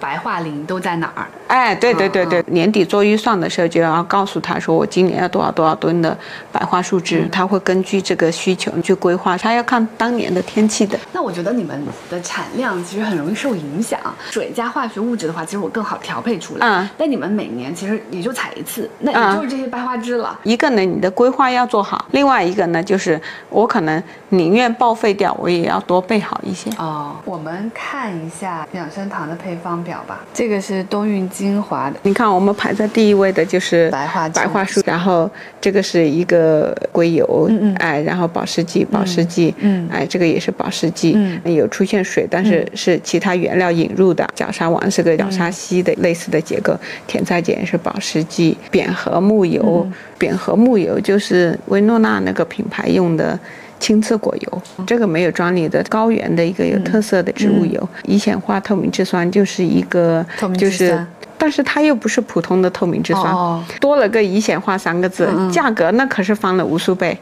白桦林都在哪儿？哎，对对对对，年底做预算的时候就要告诉他说，我今年要多少多少吨的白桦树枝，他会根据这个需求去规划，他要看当年的天气的。那我觉得你们的产量其实很容易受影响，水加化学物质的话，其实我更好调配出来。嗯。但你们每年其实也就采一次，那也就是这些白桦枝了。一个呢，你的规划要做好；另外一个呢，就是我可能宁愿报废掉，我也要多备好一些。哦，我们看一下养生堂的配方表。吧，这个是冬韵。精华的。你看，我们排在第一位的就是白桦白桦树，然后这个是一个硅油，嗯嗯，哎，然后保湿剂，保湿剂，嗯，哎，这个也是保湿剂，嗯，有出现水，但是是其他原料引入的。角鲨烷是个角鲨烯的类似的结构，甜菜碱是保湿剂，扁荷木油，扁荷木油就是薇诺娜那个品牌用的。青刺果油，这个没有专利的高原的一个有特色的植物油。乙酰化透明质酸就是一个，就是，但是它又不是普通的透明质酸，多了个乙酰化三个字，价格那可是翻了无数倍。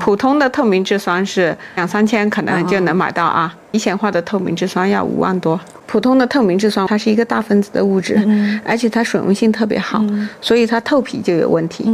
普通的透明质酸是两三千可能就能买到啊，乙酰化的透明质酸要五万多。普通的透明质酸它是一个大分子的物质，而且它水溶性特别好，所以它透皮就有问题。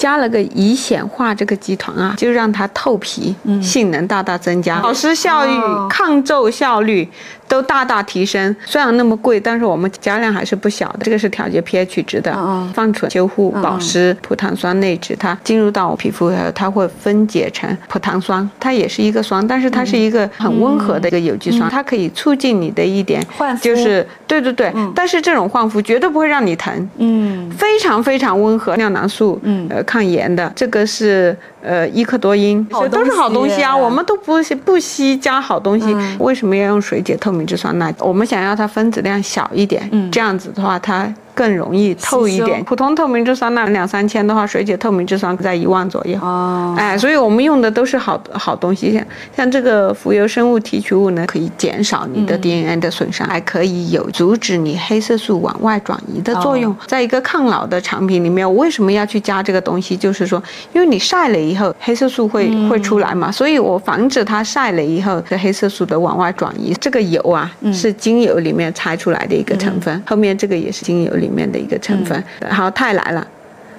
加了个乙酰化这个集团啊，就让它透皮，性能大大增加，保湿效率、抗皱效率。都大大提升，虽然那么贵，但是我们加量还是不小的。这个是调节 pH 值的，放醇、修护、保湿，葡糖酸内酯，它进入到皮肤以后，它会分解成葡糖酸，它也是一个酸，但是它是一个很温和的一个有机酸，它可以促进你的一点就是对对对，但是这种焕肤绝对不会让你疼，嗯，非常非常温和，尿囊素，嗯，呃，抗炎的，这个是。呃，伊克多因，这都是好东西啊，我们都不不惜加好东西，为什么要用水解透明质酸钠？我们想要它分子量小一点，这样子的话它。更容易透一点，普通透明质酸钠两三千的话，水解透明质酸在一万左右。哦，哎，所以我们用的都是好好东西，像像这个浮游生物提取物呢，可以减少你的 DNA 的损伤，还可以有阻止你黑色素往外转移的作用。在一个抗老的产品里面，我为什么要去加这个东西？就是说，因为你晒了以后，黑色素会会出来嘛，所以我防止它晒了以后的黑色素的往外转移。这个油啊，是精油里面拆出来的一个成分，后面这个也是精油里。里面的一个成分，好，太来了。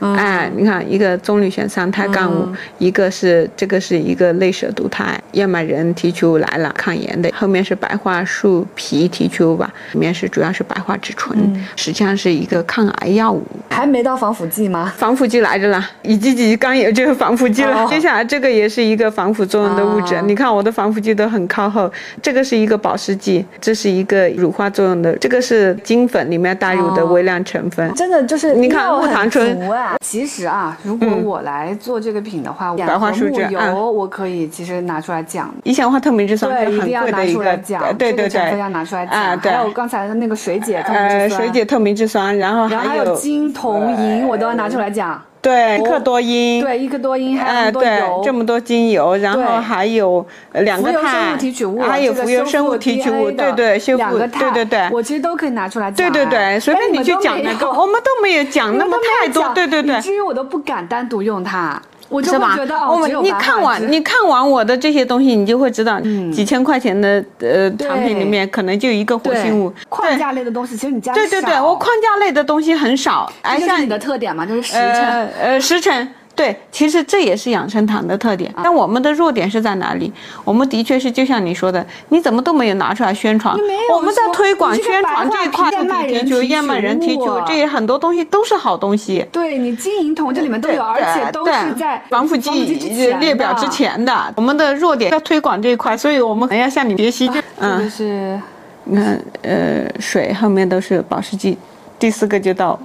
哎，你看，一个棕榈醛三肽杠五，一个是这个是一个类蛇毒肽，燕麦仁提取物来了，抗炎的。后面是白桦树皮提取物吧，里面是主要是白桦脂醇，实际上是一个抗癌药物。还没到防腐剂吗？防腐剂来着了，乙基己刚有就是防腐剂了。接下来这个也是一个防腐作用的物质，你看我的防腐剂都很靠后。这个是一个保湿剂，这是一个乳化作用的，这个是金粉里面带入的微量成分。真的就是你看木糖醇。其实啊，如果我来做这个品的话，白桦树油我可以其实拿出来讲。乙酰化透明质酸对，一定要拿出来讲。对对对，要拿出来讲。还有刚才的那个水解透明质酸，水解透明质酸，然后还有金、铜、银，我都要拿出来讲。对，一克多因，对，一克多因，还有多油，这么多精油，然后还有两个肽，还有浮游生物提取物，对对，修复，对对对，我其实都可以拿出来讲。对对对，随便你去讲那个，我们都没有讲那么太多，对对对，以至于我都不敢单独用它。我就觉得哦，你看完你看完我的这些东西，你就会知道，几千块钱的呃产品里面可能就一个活性物。框架类的东西，其实你家对对对，我框架类的东西很少。这是你的特点嘛？就是实诚。呃，实诚。对，其实这也是养生堂的特点。但我们的弱点是在哪里？我们的确是就像你说的，你怎么都没有拿出来宣传。我们在推广宣传这一块，提取燕麦人提取，这些很多东西都是好东西。对你金银铜这里面都有，而且都是在防腐剂列表之前的。我们的弱点在推广这一块，所以我们可能要向你学习。嗯，是，你看，呃，水后面都是保湿剂，第四个就到。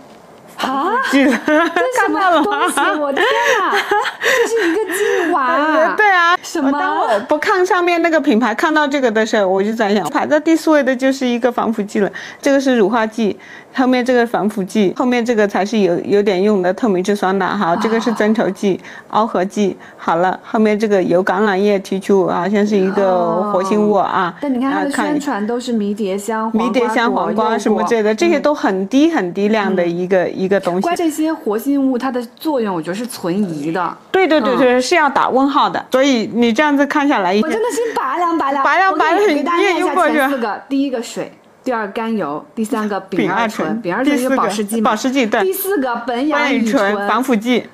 啊！这是什么东西？我的天哪！这是一个精华。对啊。什么？当我不看上面那个品牌，看到这个的时候，我就在想，排在第四位的就是一个防腐剂了。这个是乳化剂。后面这个防腐剂，后面这个才是有有点用的透明质酸钠，好，这个是增稠剂、螯合剂。好了，后面这个由橄榄叶提取物，好像是一个活性物啊。但你看它的宣传都是迷迭香、迷迭香、黄瓜什么之类的，这些都很低很低量的一个一个东西。这些活性物它的作用，我觉得是存疑的。对对对对，是要打问号的。所以你这样子看下来，我真的是拔凉拔凉拔凉拔凉，给大家念一下前四个：第一个水。第二甘油，第三个丙二醇，丙二醇是保湿剂保湿剂对。第四个苯氧乙醇，防腐剂。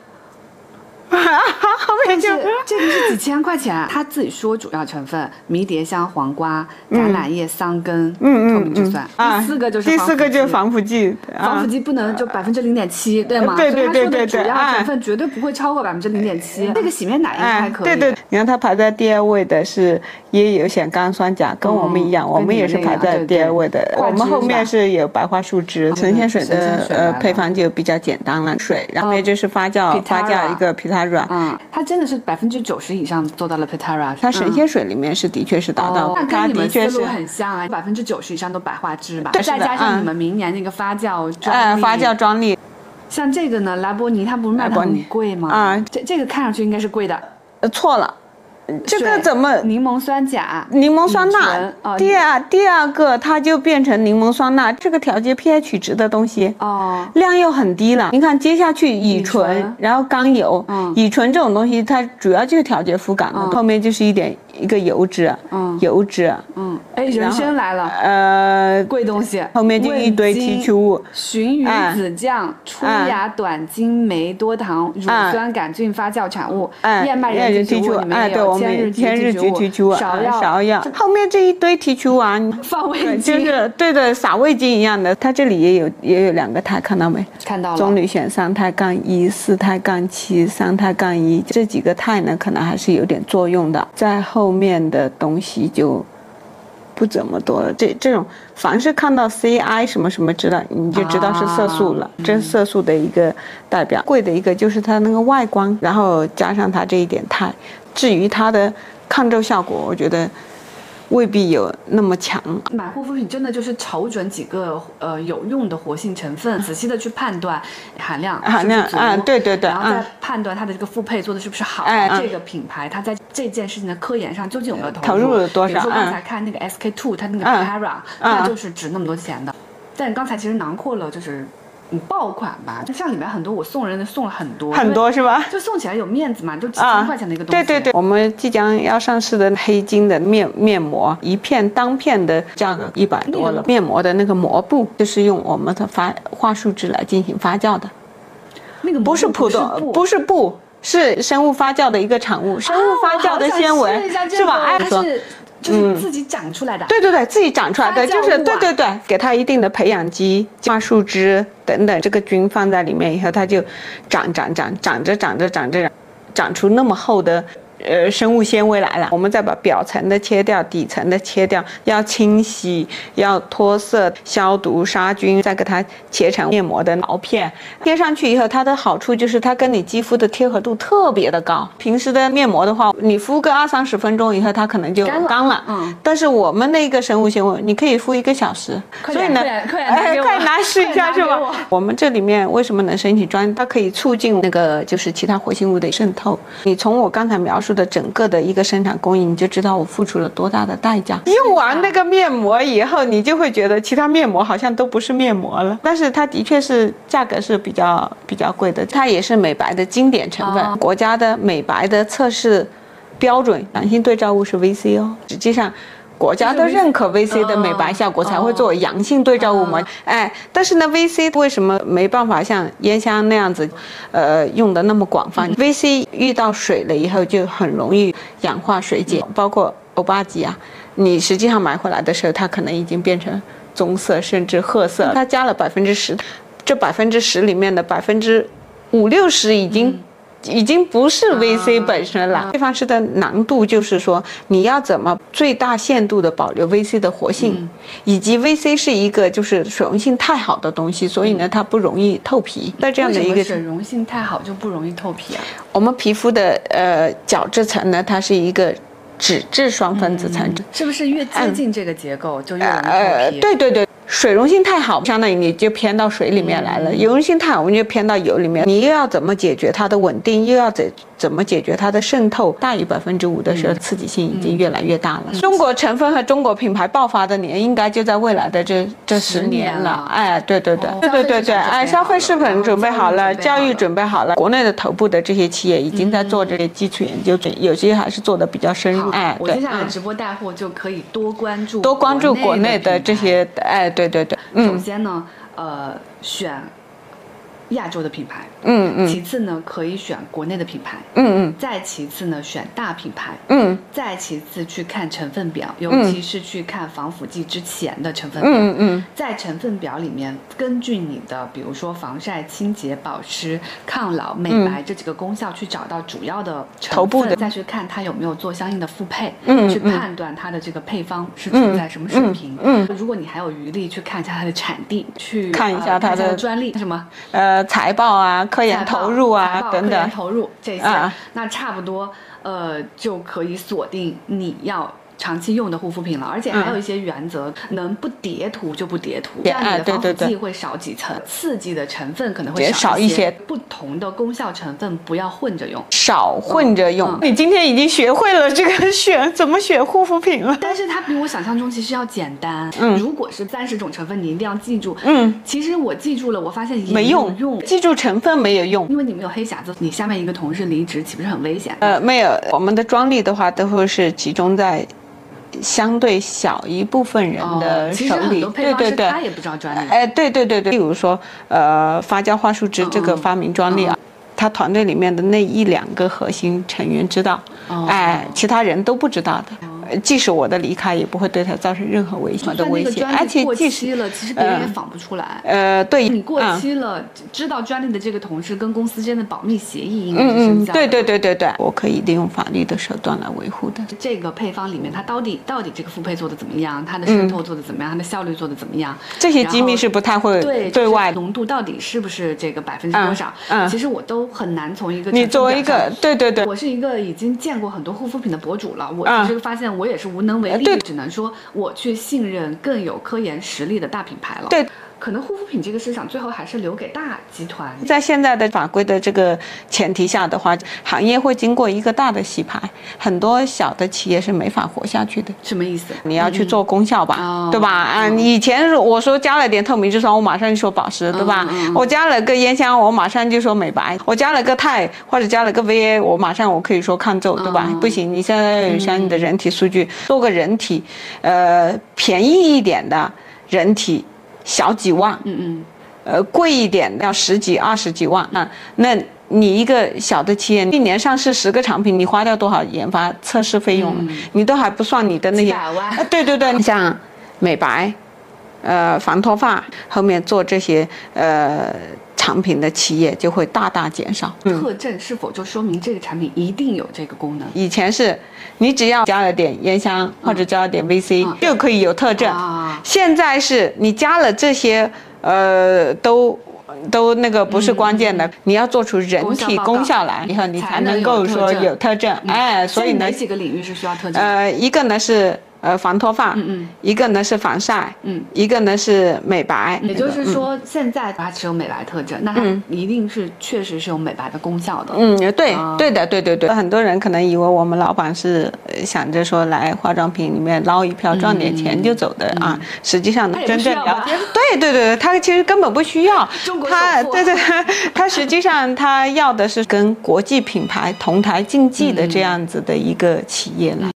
后面就这个是几千块钱，他自己说主要成分迷迭香、黄瓜、橄榄叶、桑根，嗯透明质酸。第四个就是第四个就是防腐剂，防腐剂不能就百分之零点七，对吗？对对对对对，主要成分绝对不会超过百分之零点七。这个洗面奶应该还可以。对对，你看它排在第二位的是椰油显甘酸钾，跟我们一样，我们也是排在第二位的。我们后面是有白桦树脂、神仙水的呃配方就比较简单了，水，然后就是发酵发酵一个 Pitara，嗯，它真的是百分之九十以上做到了 Pitara，它神仙水里面是的确是达到，那跟你们思路很像啊，百分之九十以上都白化汁吧，再加上你们明年那个发酵专利，发酵专利，像这个呢，莱博尼它不是卖的很贵吗？啊，这这个看上去应该是贵的，呃，错了。这个怎么？柠檬酸钾、柠檬酸钠。第二第二个，它就变成柠檬酸钠，这个调节 pH 值的东西。哦。量又很低了。你看，接下去乙醇，然后甘油。嗯。乙醇这种东西，它主要就是调节肤感的。后面就是一点。一个油脂，嗯，油脂，嗯，哎，人参来了，呃，贵东西，后面就一堆提取物，鲟鱼子酱、初芽短精酶多糖乳酸杆菌发酵产物，燕麦仁提取物，哎，对，我们天日菊提取物，芍药，芍药，后面这一堆提取物啊，放味精，就是对的，撒味精一样的，它这里也有也有两个肽，看到没？看到了，棕榈酰三肽杠一、四肽杠七、三肽杠一，这几个肽呢，可能还是有点作用的，在后。面的东西就不怎么多了。这这种凡是看到 C I 什么什么之类，你就知道是色素了。这是色素的一个代表。贵的一个就是它那个外观，然后加上它这一点肽。至于它的抗皱效果，我觉得。未必有那么强。买护肤品真的就是瞅准几个呃有用的活性成分，仔细的去判断含量含量啊，对对对，然后再判断它的这个复配做的是不是好。这个品牌它在这件事情的科研上究竟有没有投入了多少？比如说刚才看那个 SK two，它那个 Para，它就是值那么多钱的。但刚才其实囊括了就是。爆款吧，就像里面很多我送人的送了很多，很多是吧？就送起来有面子嘛，就几千块钱的一个东西。对对对，我们即将要上市的黑金的面面膜，一片当片的价格一百多了。面膜的那个膜布就是用我们的发桦树脂来进行发酵的，那个不是普通，不是布，是生物发酵的一个产物，生物发酵的纤维是吧？哎，是。就是自己长出来的，对对对，自己长出来的，就是对对对，给它一定的培养基、桦树枝等等，这个菌放在里面以后，它就长长长，长着长着长着，长出那么厚的。呃，生物纤维来了，我们再把表层的切掉，底层的切掉，要清洗，要脱色、消毒、杀菌，再给它切成面膜的薄片，贴上去以后，它的好处就是它跟你肌肤的贴合度特别的高。平时的面膜的话，你敷个二三十分钟以后，它可能就干了。嗯。但是我们那个生物纤维，你可以敷一个小时。所以呢，快快拿试一下是吧？我们这里面为什么能申请专利？它可以促进那个就是其他活性物的渗透。你从我刚才描述。的整个的一个生产工艺，你就知道我付出了多大的代价。用完那个面膜以后，你就会觉得其他面膜好像都不是面膜了。但是它的确是价格是比较比较贵的，它也是美白的经典成分。国家的美白的测试标准，阳性对照物是 VC 哦。实际上。国家都认可 VC 的美白效果才会做阳性对照物嘛？哎，但是呢，VC 为什么没办法像烟香那样子，呃，用的那么广泛？VC 遇到水了以后就很容易氧化水解，包括欧巴吉啊，你实际上买回来的时候，它可能已经变成棕色甚至褐色，它加了百分之十，这百分之十里面的百分之五六十已经。已经不是 VC 本身了，配方师的难度就是说，你要怎么最大限度的保留 VC 的活性，以及 VC 是一个就是水溶性太好的东西，所以呢它不容易透皮。那这样的一个水溶性太好就不容易透皮啊？我们皮肤的呃角质层呢，它是一个脂质双分子层，是不是越接近这个结构就越容易透皮？对对对。水溶性太好，相当于你就偏到水里面来了；油溶性太好，我们就偏到油里面。你又要怎么解决它的稳定，又要怎怎么解决它的渗透？大于百分之五的时候，刺激性已经越来越大了。中国成分和中国品牌爆发的年，应该就在未来的这这十年了。哎，对对对，对对对对，哎，消费市场准备好了，教育准备好了，国内的头部的这些企业已经在做这些基础研究，有些还是做的比较深入。哎，我接下来直播带货就可以多关注多关注国内的这些，哎，对。对对对，首先呢，呃，选亚洲的品牌，嗯嗯。其次呢可以选国内的品牌，嗯嗯。再其次呢选大品牌，嗯。再其次去看成分表，尤其是去看防腐剂之前的成分表。嗯嗯。在成分表里面，根据你的比如说防晒、清洁、保湿、抗老、美白这几个功效，去找到主要的成分，再去看它有没有做相应的复配，嗯去判断它的这个配方是处在什么水平。嗯如果你还有余力，去看一下它的产地，去看一下呃它的专利什么呃，财报啊，科研投入啊等等报科研，投入这些，啊那差不多呃就可以锁定你要。长期用的护肤品了，而且还有一些原则，能不叠涂就不叠涂，这样你哎的防腐剂会少几层，刺激的成分可能会少一一些不同的功效成分不要混着用。少混着用嗯。你今天已经学会了这个选怎么选护肤品了。但是它比我想象中其实要简单。嗯如果是三十种成分，你一定要记住。嗯，其实我记住了，我发现也没用用，记住成分没有用。因为你没有黑匣子，你下面一个同事离职，岂不是很危险？呃，没有，我们的专利的话都会是集中在相对小一部分人哦的手里。对对对他。也不知道专利。哎，对对对对，例如说，呃，发酵桦树汁这个嗯发明专利啊，他团队里面的那一两个核心成员知道，哦哎，其他人都不知道的。呃即使我的离开，也不会对他造成任何危险的危险，而且过期了，其实别人也嗯仿不出来。呃，对，你过嗯期了，知道专利的这个同事跟公司之间的保密协议应该是嗯嗯，生效的。对对对对对，我可以利用法律的手段来维护的。这个配方里面，它到底到底这个复配做的怎么样？它的渗透做的怎么样？它的效率做的怎么样？这些机密是不太会对对外的。浓度到底是不是这个百分之多少？嗯嗯其实我都很难从一个你作为一个对对对，我是一个已经见过很多护肤品的博主了，我嗯其实发现我也是无能为力，只能说我去信任更有科研实力的大品牌了。对，可能护肤品这个市场最后还是留给大集团。在现在的法规的这个前提下的话，行业会经过一个大的洗牌，很多小的企业是没法活下去的。什么意思？你要去做功效吧，哦对吧？啊，你以前我说加了点透明质酸，我马上就说保湿，对吧？嗯我加了个烟酰胺，我马上就说美白；我加了个肽或者加了个 VA，我马上我可以说抗皱，对吧？嗯不行，你现在要有相应的人体数据，做个人体，呃，便宜一点的人体小几万，嗯嗯，呃，贵一点要十几、二十几万啊，那你一个小的企业，一年上市十个产品，你花掉多少研发测试费用了？你都还不算你的那些，对对对，像美白，呃，防脱发，后面做这些呃产品的企业就会大大减少。嗯，特证是否就说明这个产品一定有这个功能？以前是你只要加了点烟香或者加了点 VC、嗯。就可以有特证，啊，现在是你加了这些，呃，都都那个不是关键的，你要做出人体功效来以后，你才才能能够说有特证。有特。哎，所以呢哪，几个领域是需要特征？呃，一个呢是呃防脱发，嗯嗯。一个呢是防晒，嗯。一个呢是美白。也就是说，现在它只有美白特征，那它一定是确实是有美白的功效的。嗯，对啊，对的，对对对，很多人可能以为我们老板是呃想着说来化妆品里面捞一票赚点钱就走的啊，实际上呢真正了解，对对对，他其实根本不需要。他对对，他实际上他要的是跟国际品牌同台竞技的这样子的一个企业来。